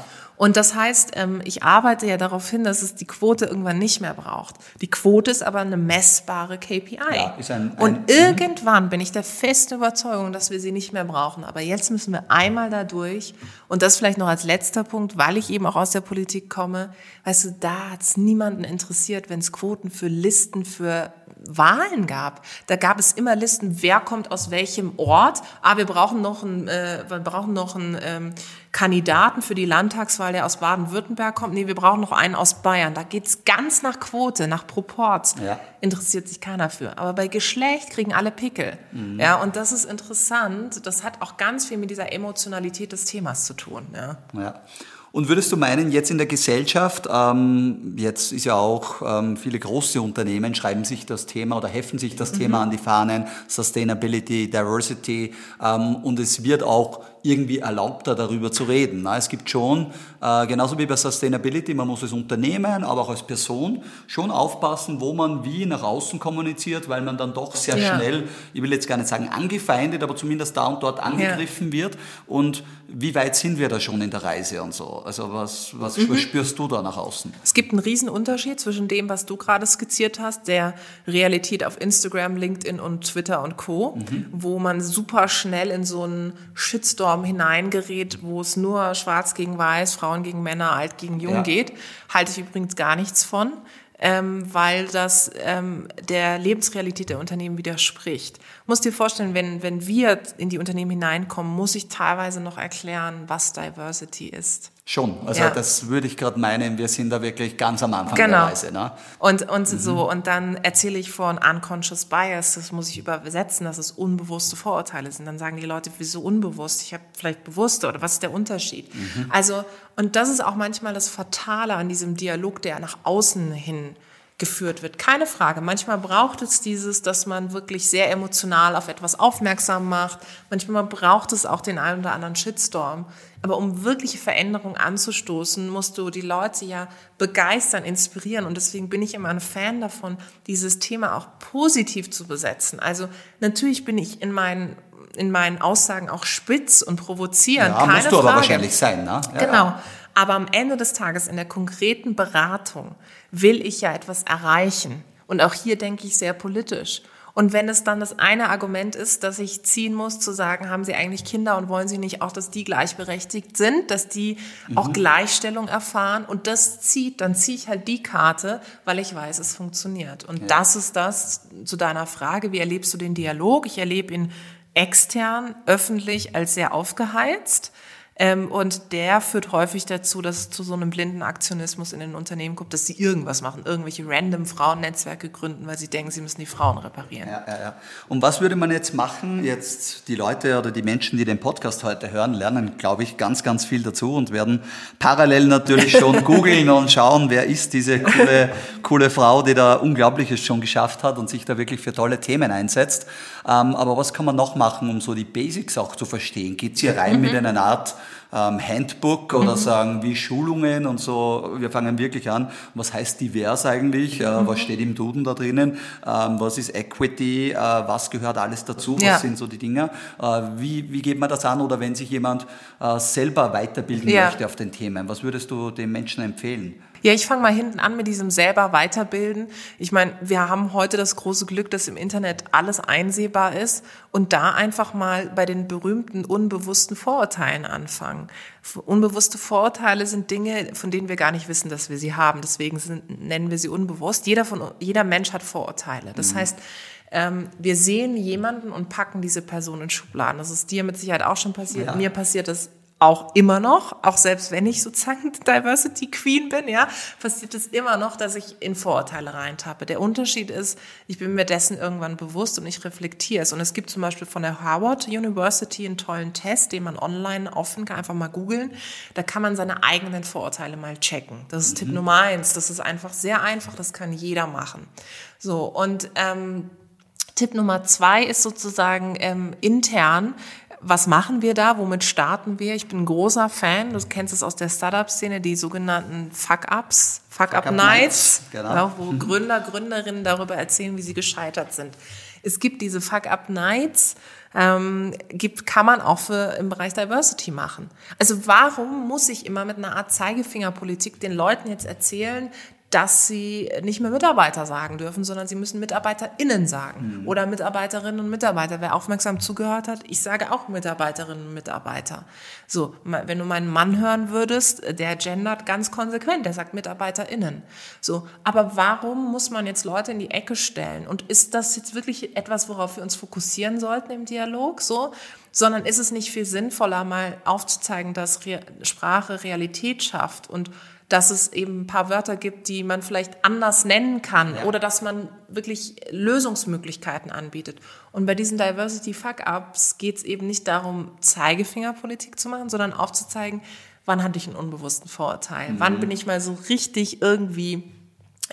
Und das heißt, ähm, ich arbeite ja darauf hin, dass es die Quote irgendwann nicht mehr braucht. Die Quote ist aber eine messbare KPI. Ja, ein- ein- und irgendwann bin ich der festen Überzeugung, dass wir sie nicht mehr brauchen. Aber jetzt müssen wir einmal da durch. Und das vielleicht noch als letzter Punkt, weil ich eben auch aus der Politik komme. Weißt du, da hat es niemanden interessiert, wenn es Quoten für Listen für Wahlen gab. Da gab es immer Listen, wer kommt aus welchem Ort. Ah, wir brauchen noch einen, äh, wir brauchen noch einen ähm, Kandidaten für die Landtagswahl, der aus Baden-Württemberg kommt. Nee, wir brauchen noch einen aus Bayern. Da geht's ganz nach Quote, nach Proport. Ja. Interessiert sich keiner für. Aber bei Geschlecht kriegen alle Pickel. Ja, und das ist interessant. Das hat auch ganz viel mit dieser Emotionalität des Themas zu tun. Ja. Ja. Und würdest du meinen, jetzt in der Gesellschaft, ähm, jetzt ist ja auch, ähm, viele große Unternehmen schreiben sich das Thema oder heften sich das Thema an die Fahnen, Sustainability, Diversity, ähm, und es wird auch irgendwie erlaubter, darüber zu reden. Es gibt schon, äh, genauso wie bei Sustainability, man muss als Unternehmen, aber auch als Person schon aufpassen, wo man wie nach außen kommuniziert, weil man dann doch sehr Ja. schnell, ich will jetzt gar nicht sagen angefeindet, aber zumindest da und dort angegriffen wird. Und wie weit sind wir da schon in der Reise und so? Also was, was, was spürst du da nach außen? Es gibt einen riesen Unterschied zwischen dem, was du gerade skizziert hast, der Realität auf Instagram, LinkedIn und Twitter und Co., wo man super schnell in so einen Shitstorm hineingerät, wo es nur schwarz gegen weiß, Frauen gegen Männer, alt gegen jung Ja. geht. Halte ich übrigens gar nichts von. Ähm, weil das ähm, der Lebensrealität der Unternehmen widerspricht. Muss dir vorstellen, wenn, wenn wir in die Unternehmen hineinkommen, muss ich teilweise noch erklären, was Diversity ist. Schon. Also Ja. das würde ich gerade meinen, wir sind da wirklich ganz am Anfang der Genau. Reise. Ne? Und, und Mhm. so, und dann erzähle ich von unconscious bias, das muss ich übersetzen, dass es unbewusste Vorurteile sind. Dann sagen die Leute, wieso unbewusst? Ich habe vielleicht bewusste oder was ist der Unterschied? Mhm. Also, und das ist auch manchmal das Fatale an diesem Dialog, der nach außen hin geführt wird. Keine Frage. Manchmal braucht es dieses, dass man wirklich sehr emotional auf etwas aufmerksam macht. Manchmal braucht es auch den einen oder anderen Shitstorm. Aber um wirkliche Veränderung anzustoßen, musst du die Leute ja begeistern, inspirieren. Und deswegen bin ich immer ein Fan davon, dieses Thema auch positiv zu besetzen. Also natürlich bin ich in meinen in meinen Aussagen auch spitz und provozierend. Ja, keine musst du aber Frage. wahrscheinlich sein. Ne? Ja, Genau. ja. Aber am Ende des Tages in der konkreten Beratung will ich ja etwas erreichen. Und auch hier denke ich sehr politisch. Und wenn es dann das eine Argument ist, dass ich ziehen muss, zu sagen, haben Sie eigentlich Kinder und wollen Sie nicht auch, dass die gleichberechtigt sind, dass die auch Mhm. Gleichstellung erfahren und das zieht, dann ziehe ich halt die Karte, weil ich weiß, es funktioniert. Und das ist das zu deiner Frage, wie erlebst du den Dialog? Ich erlebe ihn extern, öffentlich als sehr aufgeheizt. Ähm, und der führt häufig dazu, dass es zu so einem blinden Aktionismus in den Unternehmen kommt, dass sie irgendwas machen, irgendwelche random Frauennetzwerke gründen, weil sie denken, sie müssen die Frauen reparieren. Ja, ja, ja. Und was würde man jetzt machen? Jetzt die Leute oder die Menschen, die den Podcast heute hören, lernen, glaube ich, ganz, ganz viel dazu und werden parallel natürlich schon *laughs* googeln und schauen, wer ist diese coole, coole Frau, die da Unglaubliches schon geschafft hat und sich da wirklich für tolle Themen einsetzt. Ähm, aber was kann man noch machen, um so die Basics auch zu verstehen? Geht es hier rein mhm. mit einer Art ähm, Handbook oder mhm. sagen wie Schulungen und so. Wir fangen wirklich an. Was heißt divers eigentlich? Äh, mhm. Was steht im Duden da drinnen? Ähm, was ist Equity? Äh, was gehört alles dazu? Was ja. sind so die Dinge? Äh, wie, wie geht man das an? Oder wenn sich jemand äh, selber weiterbilden ja. möchte auf den Themen, was würdest du den Menschen empfehlen? Ja, ich fange mal hinten an mit diesem selber weiterbilden. Ich meine, wir haben heute das große Glück, dass im Internet alles einsehbar ist und da einfach mal bei den berühmten unbewussten Vorurteilen anfangen. Unbewusste Vorurteile sind Dinge, von denen wir gar nicht wissen, dass wir sie haben. Deswegen sind, nennen wir sie unbewusst. Jeder von jeder Mensch hat Vorurteile. Das mhm. heißt, ähm, wir sehen jemanden und packen diese Person in Schubladen. Das ist dir mit Sicherheit auch schon passiert. Ja. Mir passiert das auch immer noch, auch selbst wenn ich sozusagen *laughs* Diversity Queen bin, ja, passiert es immer noch, dass ich in Vorurteile reintappe. Der Unterschied ist, ich bin mir dessen irgendwann bewusst und ich reflektiere es. Und es gibt zum Beispiel von der Harvard University einen tollen Test, den man online offen kann, einfach mal googeln. Da kann man seine eigenen Vorurteile mal checken. Das ist mhm. Tipp Nummer eins. Das ist einfach sehr einfach, das kann jeder machen. So, und ähm, Tipp Nummer zwei ist sozusagen ähm, intern was machen wir da? Womit starten wir? Ich bin ein großer Fan. Du kennst es aus der Startup-Szene, die sogenannten Fuck-Ups, Fuck-Up-Nights, Fuck genau. wo Gründer, Gründerinnen darüber erzählen, wie sie gescheitert sind. Es gibt diese Fuck-Up-Nights, ähm, gibt, kann man auch für, im Bereich Diversity machen. Also warum muss ich immer mit einer Art Zeigefingerpolitik den Leuten jetzt erzählen, dass sie nicht mehr Mitarbeiter sagen dürfen, sondern sie müssen MitarbeiterInnen sagen mhm. oder Mitarbeiterinnen und Mitarbeiter. Wer aufmerksam zugehört hat, ich sage auch Mitarbeiterinnen und Mitarbeiter. So, wenn du meinen Mann hören würdest, der gendert ganz konsequent, der sagt MitarbeiterInnen. So, aber warum muss man jetzt Leute in die Ecke stellen? Und ist das jetzt wirklich etwas, worauf wir uns fokussieren sollten im Dialog? So, sondern ist es nicht viel sinnvoller, mal aufzuzeigen, dass Re Sprache Realität schafft und dass es eben ein paar Wörter gibt, die man vielleicht anders nennen kann ja. oder dass man wirklich Lösungsmöglichkeiten anbietet. Und bei diesen Diversity Fuck-Ups geht es eben nicht darum, Zeigefingerpolitik zu machen, sondern aufzuzeigen, wann hatte ich einen unbewussten Vorurteil, mhm. wann bin ich mal so richtig irgendwie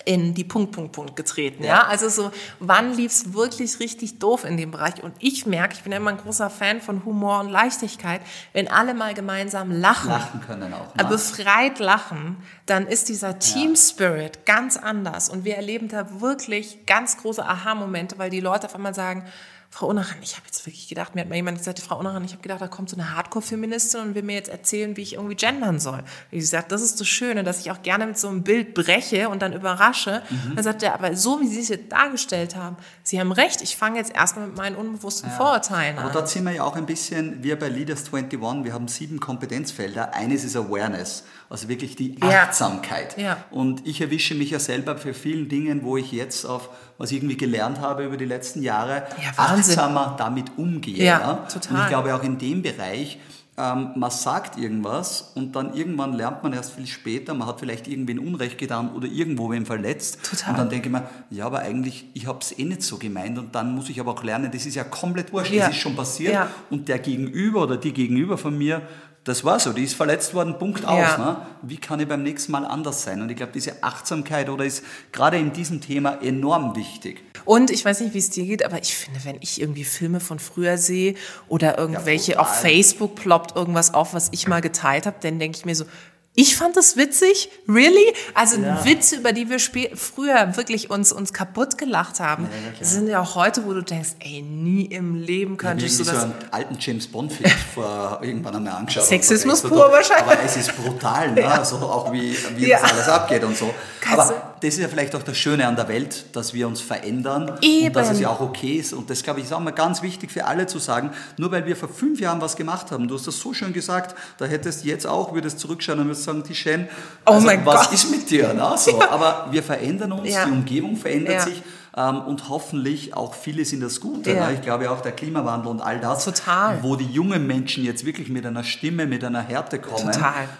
in die Punkt, Punkt, Punkt getreten. Ja. ja? Also so, wann lief's wirklich richtig doof in dem Bereich? Und ich merke, ich bin immer ein großer Fan von Humor und Leichtigkeit, wenn alle mal gemeinsam lachen, lachen können auch, ne? befreit lachen, dann ist dieser Team Spirit ja. ganz anders. Und wir erleben da wirklich ganz große Aha-Momente, weil die Leute auf einmal sagen, Frau Unaran, ich habe jetzt wirklich gedacht, mir hat mal jemand gesagt, Frau Unaran, ich habe gedacht, da kommt so eine Hardcore-Feministin und will mir jetzt erzählen, wie ich irgendwie gendern soll. Wie gesagt, das ist das Schöne, dass ich auch gerne mit so einem Bild breche und dann überrasche. Mhm. Dann sagt er, aber so wie Sie es jetzt dargestellt haben, Sie haben recht, ich fange jetzt erstmal mit meinen unbewussten ja. Vorurteilen an. Aber dort sind wir ja auch ein bisschen, wir bei Leaders 21, wir haben sieben Kompetenzfelder. Eines ist Awareness, also wirklich die Achtsamkeit. Ja. Und ich erwische mich ja selber für vielen Dingen, wo ich jetzt auf was ich irgendwie gelernt habe über die letzten Jahre, ja, achtsamer damit umgehe. Ja, total. Und ich glaube auch in dem Bereich, ähm, man sagt irgendwas und dann irgendwann lernt man erst viel später, man hat vielleicht irgendwen Unrecht getan oder irgendwo wen verletzt. Total. Und dann denke ich mir, ja, aber eigentlich, ich habe es eh nicht so gemeint und dann muss ich aber auch lernen, das ist ja komplett wurscht, ja. das ist schon passiert ja. und der Gegenüber oder die Gegenüber von mir das war so, die ist verletzt worden, Punkt aus. Ja. Ne? Wie kann ich beim nächsten Mal anders sein? Und ich glaube, diese Achtsamkeit oder ist gerade in diesem Thema enorm wichtig. Und ich weiß nicht, wie es dir geht, aber ich finde, wenn ich irgendwie Filme von früher sehe oder irgendwelche ja, auf Facebook ploppt irgendwas auf, was ich mal geteilt habe, dann denke ich mir so, ich fand das witzig, really? Also ja. Witze, über die wir früher wirklich uns, uns kaputt gelacht haben, ja, sind ja auch heute, wo du denkst, ey, nie im Leben könnte ich sowas... so einen alten James Bond-Film *laughs* vor irgendwann einmal angeschaut. Sexismus pur wahrscheinlich. Aber es ist brutal, ne? Ja. so auch wie, wie das alles abgeht und so. Aber das ist ja vielleicht auch das Schöne an der Welt, dass wir uns verändern Eben. und dass es ja auch okay ist. Und das, glaube ich, ist auch mal ganz wichtig für alle zu sagen, nur weil wir vor fünf Jahren was gemacht haben, du hast das so schön gesagt, da hättest jetzt auch, würdest zurückschauen und würdest sagen, Tischchen, oh also, was Gott. ist mit dir? Ne? So, *laughs* ja. Aber wir verändern uns, ja. die Umgebung verändert sich ähm, und hoffentlich auch vieles in das Gute. Ja. Ne? Ich glaube auch der Klimawandel und all das, Total. wo die jungen Menschen jetzt wirklich mit einer Stimme, mit einer Härte kommen,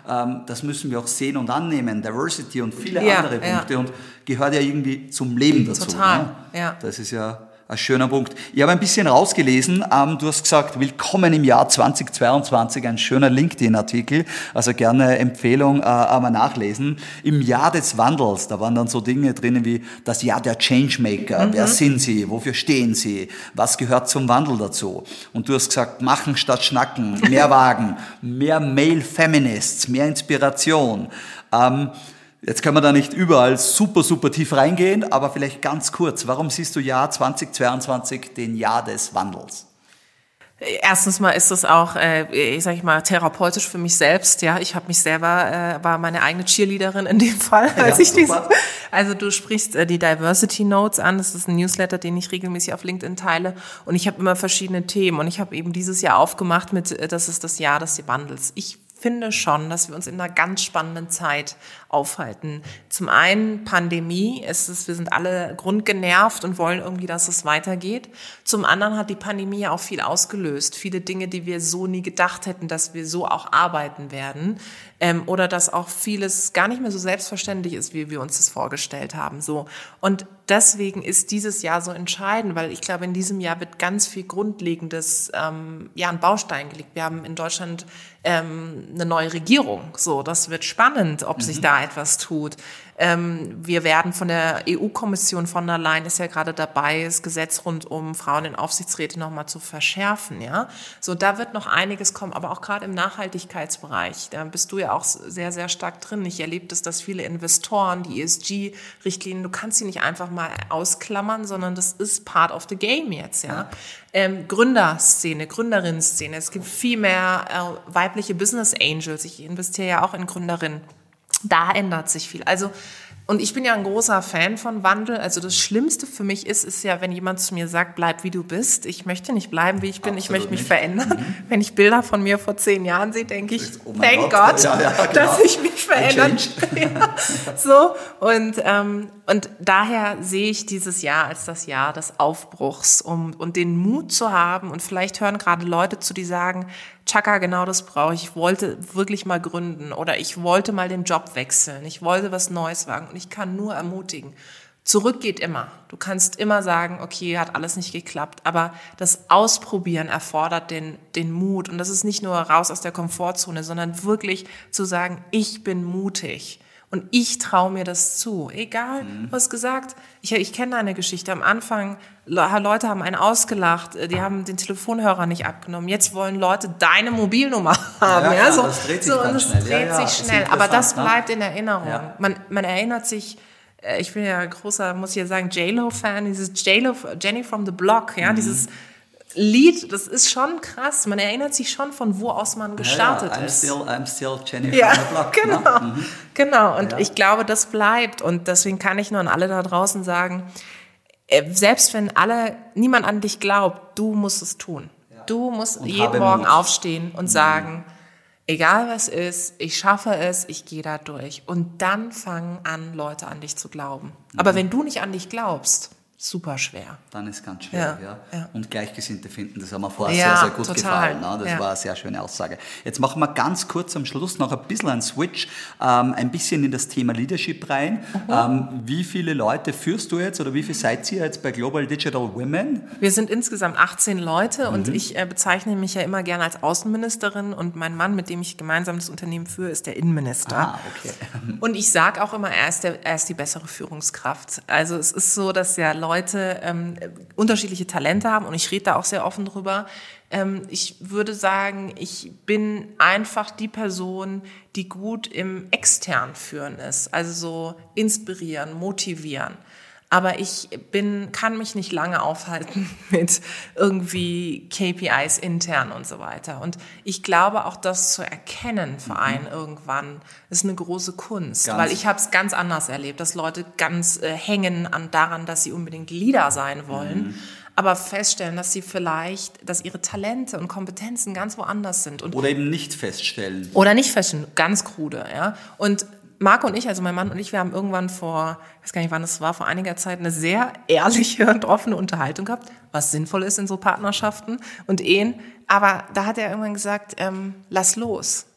ähm, das müssen wir auch sehen und annehmen. Diversity und viele Ja, andere. Punkte und gehört ja irgendwie zum Leben dazu. Total, Ne? ja. Das ist ja ein schöner Punkt. Ich habe ein bisschen rausgelesen, ähm, du hast gesagt, willkommen im Jahr 2022, ein schöner LinkedIn-Artikel, also gerne Empfehlung, äh, aber nachlesen. Im Jahr des Wandels, da waren dann so Dinge drinnen wie das Jahr der Changemaker, Mhm. wer sind sie, wofür stehen sie, was gehört zum Wandel dazu? Und du hast gesagt, machen statt schnacken, mehr *laughs* wagen, mehr Male Feminists, mehr Inspiration. Ähm, Jetzt können wir da nicht überall super, super tief reingehen, aber vielleicht ganz kurz. Warum siehst du Jahr 2022 den Jahr des Wandels? Erstens mal ist es auch, äh, ich sag ich mal, therapeutisch für mich selbst. Ja, ich habe mich selber äh, war meine eigene Cheerleaderin in dem Fall, als Ja, ich super. Also du sprichst äh, die Diversity Notes an. Das ist ein Newsletter, den ich regelmäßig auf LinkedIn teile. Und ich habe immer verschiedene Themen. Und ich habe eben dieses Jahr aufgemacht mit, äh, das ist das Jahr des Wandels. Ich finde schon, dass wir uns in einer ganz spannenden Zeit aufhalten. Zum einen Pandemie, es ist, wir sind alle grundgenervt und wollen irgendwie, dass es weitergeht. Zum anderen hat die Pandemie ja auch viel ausgelöst. Viele Dinge, die wir so nie gedacht hätten, dass wir so auch arbeiten werden. Ähm, oder dass auch vieles gar nicht mehr so selbstverständlich ist, wie wir uns das vorgestellt haben. So. Und deswegen ist dieses Jahr so entscheidend, weil ich glaube, in diesem Jahr wird ganz viel Grundlegendes ähm, ja, an Baustein gelegt. Wir haben in Deutschland ähm, eine neue Regierung. So, das wird spannend, ob sich da etwas tut. Ähm, wir werden von der EU-Kommission von der Leyen ist ja gerade dabei, das Gesetz rund um Frauen in Aufsichtsräte nochmal zu verschärfen. Ja, so da wird noch einiges kommen, aber auch gerade im Nachhaltigkeitsbereich. Da bist du ja auch sehr, sehr stark drin. Ich erlebe das, dass viele Investoren die ESG-Richtlinien, du kannst sie nicht einfach mal ausklammern, sondern das ist part of the game jetzt. Ja, ähm, Gründerszene, Gründerinnenszene. Es gibt viel mehr äh, weibliche Business Angels. Ich investiere ja auch in Gründerinnen. Da ändert sich viel. Also, und ich bin ja ein großer Fan von Wandel. Also das Schlimmste für mich ist, ist ja, wenn jemand zu mir sagt, bleib wie du bist. Ich möchte nicht bleiben, wie ich bin. ich Absolut möchte mich nicht. verändern. Wenn ich Bilder von mir vor zehn Jahren sehe, denke ich, Oh thank Gott. Gott, Ja, ja, genau. dass ich mich verändert *laughs* ja, so und ähm, und daher sehe ich dieses Jahr als das Jahr des Aufbruchs, um und den Mut zu haben und vielleicht hören gerade Leute zu, die sagen, Chaka, genau das brauche ich. Ich wollte wirklich mal gründen oder ich wollte mal den Job wechseln. Ich wollte was Neues wagen und ich kann nur ermutigen. Zurück geht immer. Du kannst immer sagen, okay, hat alles nicht geklappt. Aber das Ausprobieren erfordert den, den Mut. Und das ist nicht nur raus aus der Komfortzone, sondern wirklich zu sagen, ich bin mutig. Und ich traue mir das zu. Egal, du hast gesagt, ich, ich kenne deine Geschichte. Am Anfang, Le- Leute haben einen ausgelacht, äh, die haben den Telefonhörer nicht abgenommen. Jetzt wollen Leute deine Mobilnummer *laughs* haben. Ja, Ja, ja, so, das dreht sich so, und es schnell. Dreht ja, sich schnell. Aber das ne? bleibt in Erinnerung. Man, man erinnert sich, äh, ich bin ja großer, muss ich ja sagen, J-Lo-Fan, dieses J-Lo, Jenny from the Block, Mhm. ja, dieses Lied, das ist schon krass. Man erinnert sich schon, von wo aus man gestartet ja, ja, I'm ist. Still, I'm still Jenny Ja, Block. genau. Ne? Mhm. Genau. Und Ja. ich glaube, das bleibt. Und deswegen kann ich nur an alle da draußen sagen, äh, selbst wenn alle, niemand an dich glaubt, du musst es tun. Du musst Und jeden Morgen Mut. Mhm. aufstehen und sagen, egal was ist, ich schaffe es, ich gehe da durch. Und dann fangen an, Leute an dich zu glauben. Mhm. Aber wenn du nicht an dich glaubst, super schwer. Dann ist ganz schwer, ja. Ja, ja. Und Gleichgesinnte finden, das haben wir vorher Ja, sehr, sehr gut total. gefallen. Ne? Das war eine sehr schöne Aussage. Jetzt machen wir ganz kurz am Schluss noch ein bisschen einen Switch, ähm, ein bisschen in das Thema Leadership rein. Mhm. Ähm, wie viele Leute führst du jetzt oder wie viel seid ihr jetzt bei Global Digital Women? Wir sind insgesamt 18 Leute und Mhm. ich äh, bezeichne mich ja immer gerne als Außenministerin und mein Mann, mit dem ich gemeinsam das Unternehmen führe, ist der Innenminister. Ah, okay. Und ich sage auch immer, er ist, der, er ist die bessere Führungskraft. Also es ist so, dass ja Leute ähm, unterschiedliche Talente haben und ich rede da auch sehr offen drüber. Ähm, ich würde sagen, ich bin einfach die Person, die gut im extern führen ist. Also so inspirieren, motivieren. Aber ich bin, kann mich nicht lange aufhalten *laughs* mit irgendwie KPIs intern und so weiter. Und ich glaube, auch das zu erkennen für einen irgendwann ist eine große Kunst. Ganz. Weil ich habe es ganz anders erlebt, dass Leute ganz äh, hängen an daran, dass sie unbedingt Leader sein wollen. Aber feststellen, dass sie vielleicht, dass ihre Talente und Kompetenzen ganz woanders sind. Und Oder eben nicht feststellen. oder nicht feststellen, ganz krude, ja. Und Marco und ich, also mein Mann und ich, wir haben irgendwann vor, ich weiß gar nicht wann es war, vor einiger Zeit eine sehr ehrliche und offene Unterhaltung gehabt, was sinnvoll ist in so Partnerschaften und Ehen. Aber da hat er irgendwann gesagt, ähm, lass los.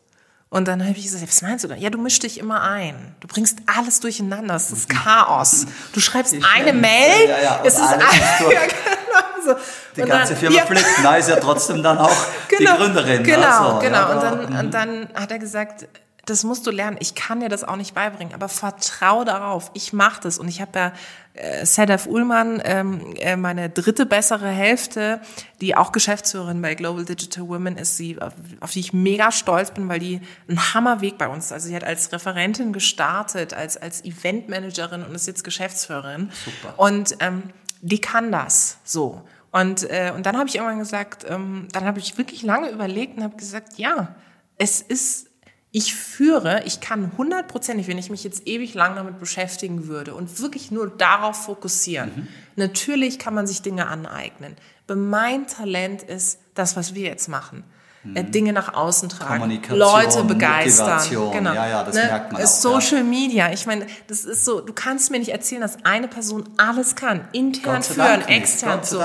Und dann habe ich gesagt, was meinst du da? Ja, du mischst dich immer ein. Du bringst alles durcheinander. Es ist Chaos. Du schreibst ich eine Mail. Ja, ja, es ist alles ein, *laughs* ja, genau so. Die und ganze dann, Firma ja. flippt. Na, ist ja trotzdem dann auch genau, die Gründerin. Genau, also, genau. Ja, und, dann, und dann hat er gesagt, das musst du lernen. Ich kann dir das auch nicht beibringen, aber vertrau darauf. Ich mache das. Und ich habe ja äh, Sedef Ullmann, ähm, äh, meine dritte bessere Hälfte, die auch Geschäftsführerin bei Global Digital Women ist, sie, auf, die ich mega stolz bin, weil die einen Hammerweg bei uns. Also sie hat als Referentin gestartet, als als Eventmanagerin und ist jetzt Geschäftsführerin. Super. Und ähm, die kann das so. Und, äh, und dann habe ich irgendwann gesagt, ähm, dann habe ich wirklich lange überlegt und habe gesagt, ja, es ist ich führe, ich kann hundertprozentig, wenn ich mich jetzt ewig lang damit beschäftigen würde und wirklich nur darauf fokussieren, mhm. natürlich kann man sich Dinge aneignen. Aber mein Talent ist das, was wir jetzt machen. Mhm. Dinge nach außen tragen, Leute begeistern. Genau. Ja, ja, das ne? merkt man auch, Social ja. Media. Ich meine, das ist so, du kannst mir nicht erzählen, dass eine Person alles kann. Intern führen, extern so.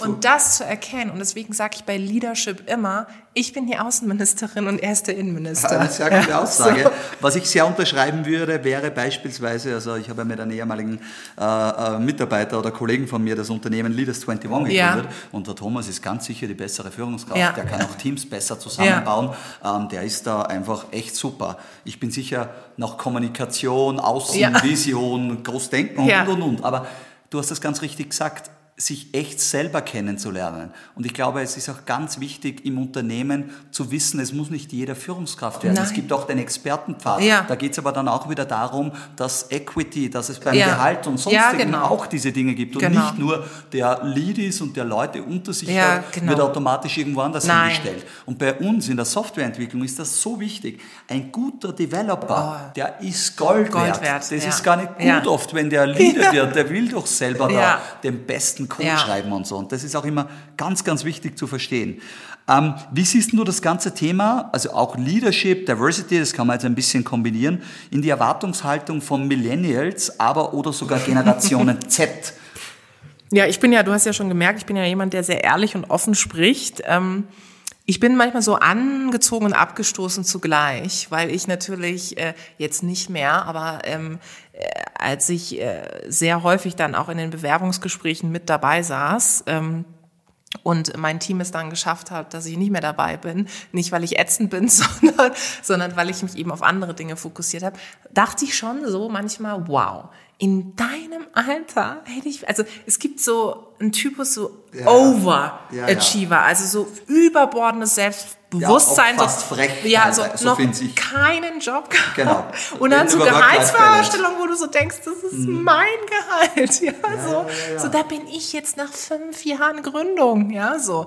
Und das zu erkennen. Und deswegen sage ich bei Leadership immer, ich bin die Außenministerin und er ist der Innenminister. Eine sehr gute *laughs* Aussage. So. Was ich sehr unterschreiben würde, wäre beispielsweise, also ich habe mit einem ehemaligen äh, äh, Mitarbeiter oder Kollegen von mir das Unternehmen Leaders 21 gegründet und der Thomas ist ganz sicher die bessere Führungskraft. Der kann auch Teams besser zusammenbauen. Ähm, der ist da einfach echt super. Ich bin sicher nach Kommunikation, Außenvision, Großdenken und, und, und, und. Aber du hast das ganz richtig gesagt sich echt selber kennenzulernen. Und ich glaube, es ist auch ganz wichtig im Unternehmen zu wissen, es muss nicht jeder Führungskraft werden. Nein. Es gibt auch den Expertenpfad. Ja. Da geht es aber dann auch wieder darum, dass Equity, dass es beim ja. Gehalt und sonstigen ja, genau. auch diese Dinge gibt. Und genau. nicht nur der Lead ist und der Leute unter sich hat, genau. wird automatisch irgendwo anders Nein. hingestellt. Und bei uns in der Softwareentwicklung ist das so wichtig. Ein guter Developer, oh. der ist Gold, Gold wert. wert. Das ist gar nicht gut oft, wenn der Leader *laughs* wird, der will doch selber da den besten Code ja. schreiben und so. Und das ist auch immer ganz, ganz wichtig zu verstehen. Ähm, wie siehst du das ganze Thema, also auch Leadership, Diversity, das kann man jetzt ein bisschen kombinieren, in die Erwartungshaltung von Millennials, aber oder sogar Generationen *laughs* Z? Ja, ich bin ja, du hast ja schon gemerkt, ich bin ja jemand, der sehr ehrlich und offen spricht. Ähm, ich bin manchmal so angezogen und abgestoßen zugleich, weil ich natürlich äh, jetzt nicht mehr, aber ähm, äh, als ich äh, sehr häufig dann auch in den Bewerbungsgesprächen mit dabei saß, ähm, und mein Team es dann geschafft hat, dass ich nicht mehr dabei bin, nicht weil ich ätzend bin, *laughs* sondern, sondern weil ich mich eben auf andere Dinge fokussiert habe, dachte ich schon so manchmal, wow, in deinem Alter hätte ich, also es gibt so einen Typus so ja, Overachiever, ja, ja. also so überbordendes Selbstbewusstsein, ja, fast frech, ja, so, so noch keinen Job gehabt. Genau. Und dann so Gehaltsvorstellungen, wo du so denkst, das ist mhm. mein Gehalt, *laughs* ja, so, so da bin ich jetzt nach fünf Jahren Gründung, ja, so.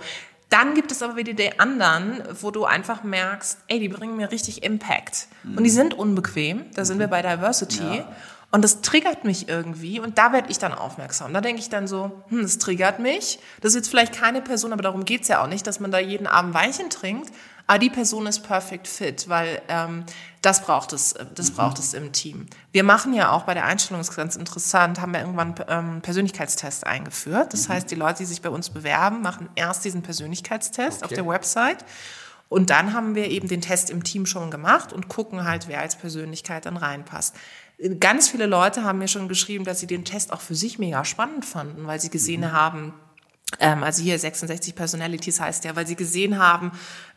Dann gibt es aber wieder die anderen, wo du einfach merkst, ey, die bringen mir richtig Impact. Mhm. Und die mhm. sind unbequem, da sind mhm. wir bei Diversity. Und das triggert mich irgendwie und da werde ich dann aufmerksam. Da denke ich dann so, hm, das triggert mich. Das ist jetzt vielleicht keine Person, aber darum geht es ja auch nicht, dass man da jeden Abend Weinchen trinkt. Aber die Person ist perfect fit, weil ähm, das braucht es, das mhm. braucht es im Team. Wir machen ja auch bei der Einstellung, das ist ganz interessant, haben wir irgendwann ähm, Persönlichkeitstest eingeführt. Das mhm. heißt, die Leute, die sich bei uns bewerben, machen erst diesen Persönlichkeitstest okay. auf der Website. Und dann haben wir eben den Test im Team schon gemacht und gucken halt, wer als Persönlichkeit dann reinpasst. Ganz viele Leute haben mir schon geschrieben, dass sie den Test auch für sich mega spannend fanden, weil sie gesehen mhm. haben, ähm, also hier 66 Personalities heißt ja, weil sie gesehen haben,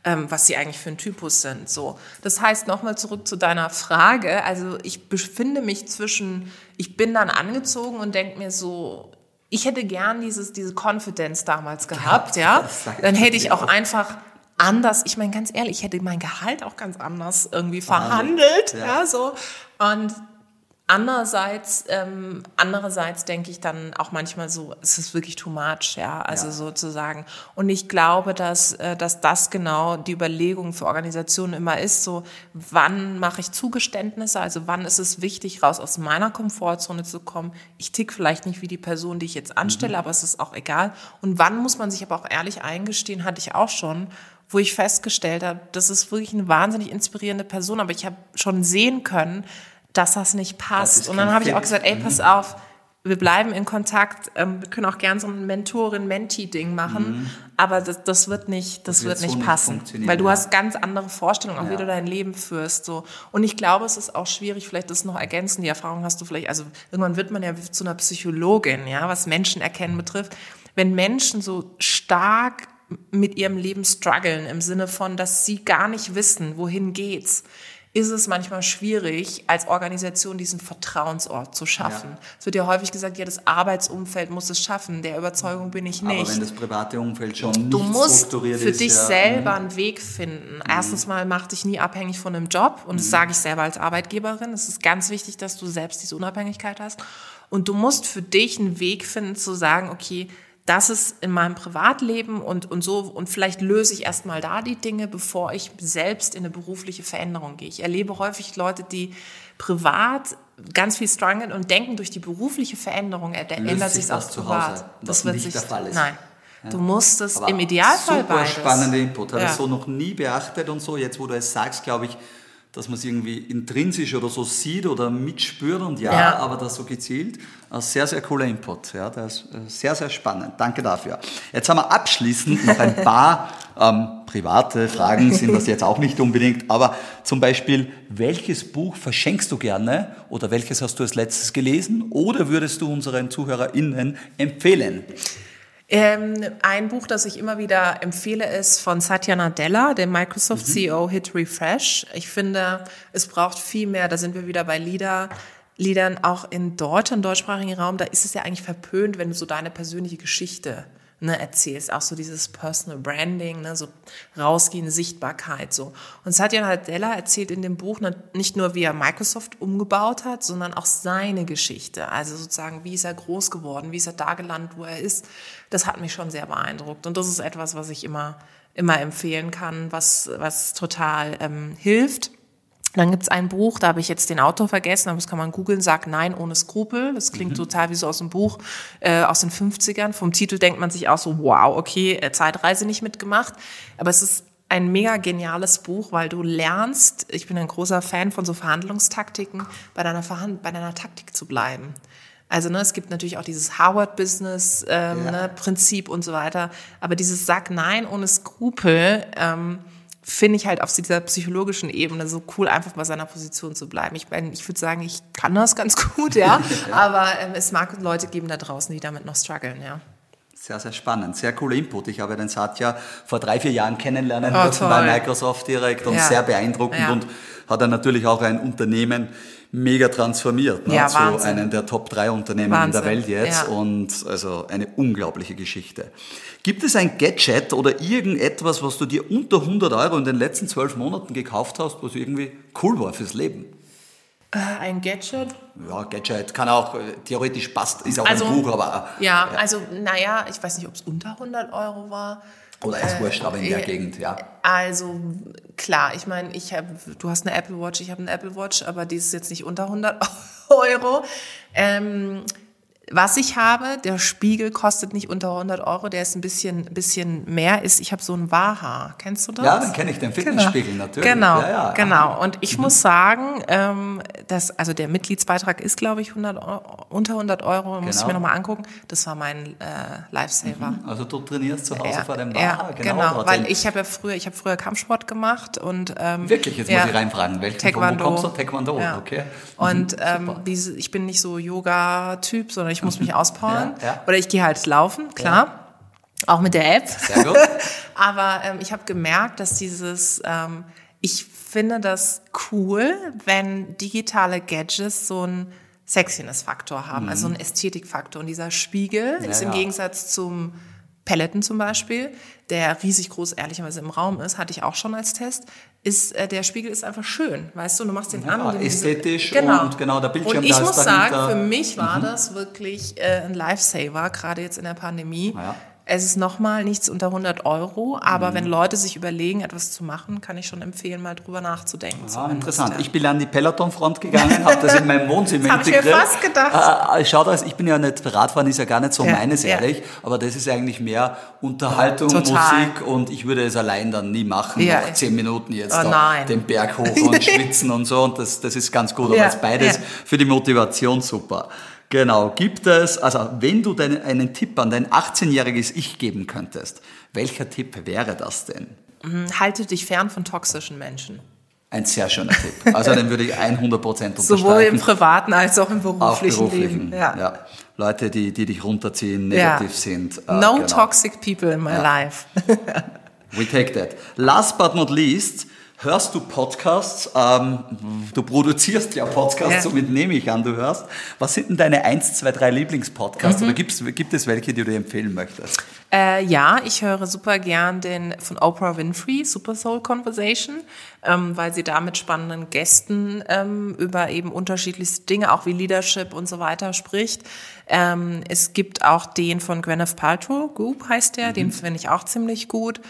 ähm, was sie eigentlich für ein Typus sind. So, das heißt nochmal zurück zu deiner Frage. Also ich befinde mich zwischen, ich bin dann angezogen und denke mir so, ich hätte gern dieses diese Confidence damals gehabt, ja. ja? Dann hätte ich auch einfach anders, ich meine ganz ehrlich, ich hätte mein Gehalt auch ganz anders irgendwie verhandelt, ja, ja so. Und Andererseits, ähm, andererseits denke ich dann auch manchmal so, es ist wirklich too much, ja, also ja. sozusagen. Und ich glaube, dass, äh, dass das genau die Überlegung für Organisationen immer ist, so, wann mache ich Zugeständnisse, also wann ist es wichtig, raus aus meiner Komfortzone zu kommen. Ich tick vielleicht nicht wie die Person, die ich jetzt anstelle, mhm. aber es ist auch egal. Und wann muss man sich aber auch ehrlich eingestehen, hatte ich auch schon, wo ich festgestellt habe, das ist wirklich eine wahnsinnig inspirierende Person, aber ich habe schon sehen können, dass das nicht passt. und dann habe ich auch gesagt, ey, pass auf, wir bleiben in Kontakt, ähm, wir können auch gern so ein Mentorin-Mentee-Ding machen, aber das, das wird nicht, das, Das wird wird nicht so nicht passen, weil du ja. hast ganz andere Vorstellungen, auch wie Ja. du dein Leben führst. So. Und ich glaube, es ist auch schwierig, vielleicht das noch ergänzen, die Erfahrung hast du vielleicht, also irgendwann wird man ja zu einer Psychologin, ja, was Menschen erkennen betrifft. Wenn Menschen so stark mit ihrem Leben strugglen, im Sinne von, dass sie gar nicht wissen, wohin geht's, ist es manchmal schwierig, als Organisation diesen Vertrauensort zu schaffen. Ja. Es wird ja häufig gesagt, ja, das Arbeitsumfeld muss es schaffen. Der Überzeugung bin ich nicht. Aber wenn das private Umfeld schon nicht Du musst strukturiert für ist, dich ja, Mhm. selber einen Weg finden. Erstens mal mach dich nie abhängig von einem Job und Mhm. das sage ich selber als Arbeitgeberin. Es ist ganz wichtig, dass du selbst diese Unabhängigkeit hast und du musst für dich einen Weg finden zu sagen, okay, das ist in meinem Privatleben und, und so und vielleicht löse ich erstmal da die Dinge, bevor ich selbst in eine berufliche Veränderung gehe. Ich erlebe häufig Leute, die privat ganz viel strugglen und denken, durch die berufliche Veränderung er- ändert sich was auch zu privat. Hause, das wird nicht sich, der Fall ist. Nein. Du musst es Aber im Idealfall super beides. spannender Input. Habe Ja. ich so noch nie beachtet und so. Jetzt, wo du es sagst, glaube ich, dass man es irgendwie intrinsisch oder so sieht oder mitspürt und ja, Ja. aber das so gezielt. Ein sehr, sehr cooler Input. Ja, das ist äh, sehr, sehr spannend. Danke dafür. Jetzt haben wir abschließend noch ein paar *laughs* ähm, private Fragen, sind das jetzt auch nicht unbedingt, aber zum Beispiel, welches Buch verschenkst du gerne oder welches hast du als letztes gelesen oder würdest du unseren ZuhörerInnen empfehlen? Ähm, ein Buch, das ich immer wieder empfehle, ist von Satya Nadella, dem Microsoft Mhm. CEO Hit Refresh. Ich finde, es braucht viel mehr. Da sind wir wieder bei Lieder. Liedern auch in Deutschland, im deutschsprachigen Raum, da ist es ja eigentlich verpönt, wenn du so deine persönliche Geschichte ne, erzählst. Auch so dieses Personal Branding, ne, so rausgehende Sichtbarkeit. So. Und Satya Nadella erzählt in dem Buch nicht nur, wie er Microsoft umgebaut hat, sondern auch seine Geschichte. Also sozusagen, wie ist er groß geworden, wie ist er da gelandet, wo er ist. Das hat mich schon sehr beeindruckt. Und das ist etwas, was ich immer, immer empfehlen kann, was, was total ähm, hilft. Dann gibt's ein Buch, da habe ich jetzt den Autor vergessen, aber das kann man googeln, Sag Nein ohne Skrupel. Das klingt total wie so aus dem Buch äh, aus den 50ern. Vom Titel denkt man sich auch so, wow, okay, äh, Zeitreise nicht mitgemacht. Aber es ist ein mega geniales Buch, weil du lernst, ich bin ein großer Fan von so Verhandlungstaktiken, bei deiner, Verhand bei deiner Taktik zu bleiben. Also ne, es gibt natürlich auch dieses Howard-Business ähm, Ja. ne, Prinzip und so weiter. Aber dieses Sag Nein ohne Skrupel ähm, finde ich halt auf dieser psychologischen Ebene so cool, einfach bei seiner Position zu bleiben. Ich, mein, ich würde sagen, ich kann das ganz gut, ja. *laughs* Aber ähm, es mag Leute geben da draußen, die damit noch strugglen, ja. Sehr, sehr spannend. Sehr cooler Input. Ich habe den Satya vor drei, vier Jahren kennenlernen Oh, dürfen toll. bei Microsoft direkt und Ja. sehr beeindruckend Ja. und hat dann natürlich auch ein Unternehmen mega transformiert. Ne? Ja, zu Wahnsinn. einem der Top 3 Unternehmen Wahnsinn. in der Welt jetzt Ja. und also eine unglaubliche Geschichte. Gibt es ein Gadget oder irgendetwas, was du dir unter 100 Euro in den letzten zwölf Monaten gekauft hast, was irgendwie cool war fürs Leben? Äh, ein Gadget? Ja, Gadget kann auch, äh, theoretisch passt, ist auch Also, ein Buch, aber Ja, also naja, ich weiß nicht, ob es unter 100 Euro war. Oder ist wurscht, aber in der äh, Gegend, ja. Also klar, ich meine, ich habe, du hast eine Apple Watch, ich habe eine Apple Watch, aber die ist jetzt nicht unter 100 *laughs* Euro. Ähm, was ich habe, der Spiegel kostet nicht unter 100 Euro, der ist ein bisschen, bisschen mehr, ist, ich habe so ein Waha. Kennst du das? Ja, dann kenne ich den Fitnessspiegel natürlich. Genau, ja, ja. genau. Und ich muss sagen, ähm, dass, also der Mitgliedsbeitrag ist, glaube ich, 100 Euro, unter 100 Euro, muss ich Genau. mir nochmal angucken. Das war mein äh, Lifesaver. Also du trainierst zu Hause Ja, vor dem ja, Bar, genau, dort weil ich habe ja früher, ich habe früher Kampfsport gemacht und ähm, Wirklich, jetzt ja, muss ich reinfragen, welchen, Taekwondo. wo kommst du? Taekwondo, Ja. okay. Und ähm, diese, ich bin nicht so Yoga-Typ, sondern ich muss mich auspowern. Ja, ja. Oder ich gehe halt laufen, klar. Auch mit der App. Sehr gut. *laughs* Aber ähm, ich habe gemerkt, dass dieses, ähm, ich finde das cool, wenn digitale Gadgets so einen Sexiness-Faktor haben, also einen Ästhetikfaktor. Und dieser Spiegel ist im Mhm. ja. Gegensatz zum Peloton zum Beispiel, der riesig groß ehrlicherweise im Raum ist, hatte ich auch schon als Test, ist, äh, der Spiegel ist einfach schön, weißt du, du machst den an. und du- ästhetisch genau. und genau, der Bildschirm, Und ich muss dahinter. Mhm. sagen, für mich war das wirklich äh, ein Lifesaver, gerade jetzt in der Pandemie. Ja. Es ist nochmal nichts unter 100 Euro, aber mhm. wenn Leute sich überlegen, etwas zu machen, kann ich schon empfehlen, mal drüber nachzudenken. Ah, interessant. Ja. Ich bin an die Peloton-Front gegangen, habe das in meinem Wohnzimmer das integriert. Habe ich mir fast gedacht. Äh, äh schau da, ich bin ja nicht, Radfahren ist ja gar nicht so ja, meines, ja. ehrlich, aber das ist eigentlich mehr Unterhaltung, Total. Musik und ich würde es allein dann nie machen, ja. noch zehn Minuten jetzt oh, den Berg hoch *laughs* und schwitzen und so und das, das ist ganz gut, aber ist beides für die Motivation super. Genau, gibt es, also wenn du deinen, einen Tipp an dein 18-jähriges Ich geben könntest, welcher Tipp wäre das denn? Mhm, halte dich fern von toxischen Menschen. Ein sehr schöner Tipp. Also den würde ich 100% *laughs* unterstreichen. Sowohl im privaten als auch im beruflichen, auch beruflichen Leben. Ja. ja. Leute, die, die dich runterziehen, negativ ja. sind. Äh, no genau. toxic people in my ja. life. *laughs* We take that. Last but not least, Hörst du Podcasts? Ähm, du produzierst ja Podcasts, ja. somit nehme ich an, du hörst. Was sind denn deine 1, 2, 3 Lieblingspodcasts? Mhm. Oder gibt's, gibt es welche, die du dir empfehlen möchtest? Äh, ja, ich höre super gern den von Oprah Winfrey, Super Soul Conversation, ähm, weil sie da mit spannenden Gästen ähm, über eben unterschiedlichste Dinge, auch wie Leadership und so weiter spricht. Ähm, es gibt auch den von Gwyneth Paltrow, Goop heißt der, mhm. den finde ich auch ziemlich gut.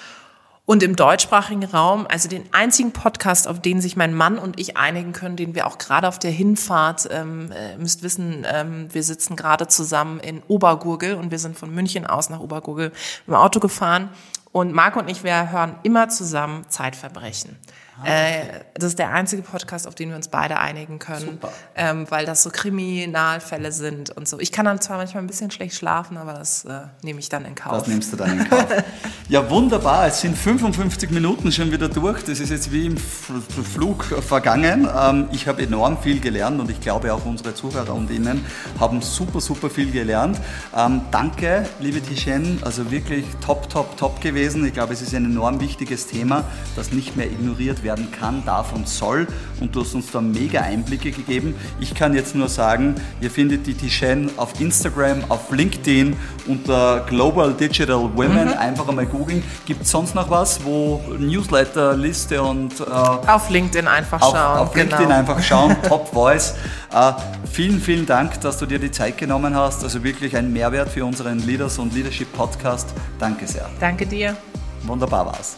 Und im deutschsprachigen Raum, also den einzigen Podcast, auf den sich mein Mann und ich einigen können, den wir auch gerade auf der Hinfahrt, ähm, äh, müsst wissen, ähm, wir sitzen gerade zusammen in Obergurgel und wir sind von München aus nach Obergurgel im Auto gefahren. Und Marc und ich, wir hören immer zusammen Zeitverbrechen. Äh, das ist der einzige Podcast, auf den wir uns beide einigen können, ähm, weil das so Kriminalfälle sind und so. Ich kann dann zwar manchmal ein bisschen schlecht schlafen, aber das äh, nehme ich dann in Kauf. Das nimmst du dann in Kauf. *laughs* ja, wunderbar. Es sind 55 Minuten schon wieder durch. Das ist jetzt wie im Flug vergangen. Ähm, ich habe enorm viel gelernt und ich glaube auch unsere Zuhörer und Ihnen haben super, super viel gelernt. Ähm, danke, liebe Tichen. Also wirklich top, top, top gewesen. Ich glaube, es ist ein enorm wichtiges Thema, das nicht mehr ignoriert wird werden kann, darf und soll. Und du hast uns da mega Einblicke gegeben. Ich kann jetzt nur sagen, ihr findet die Tishen auf Instagram, auf LinkedIn unter Global Digital Women. Mhm. Einfach einmal googeln. Gibt es sonst noch was, wo Newsletter, Liste und... Äh, auf LinkedIn einfach schauen. Auf, auf genau. LinkedIn einfach schauen. *laughs* Top Voice. Äh, vielen, vielen Dank, dass du dir die Zeit genommen hast. Also wirklich ein Mehrwert für unseren Leaders und Leadership Podcast. Danke sehr. Danke dir. Wunderbar war's.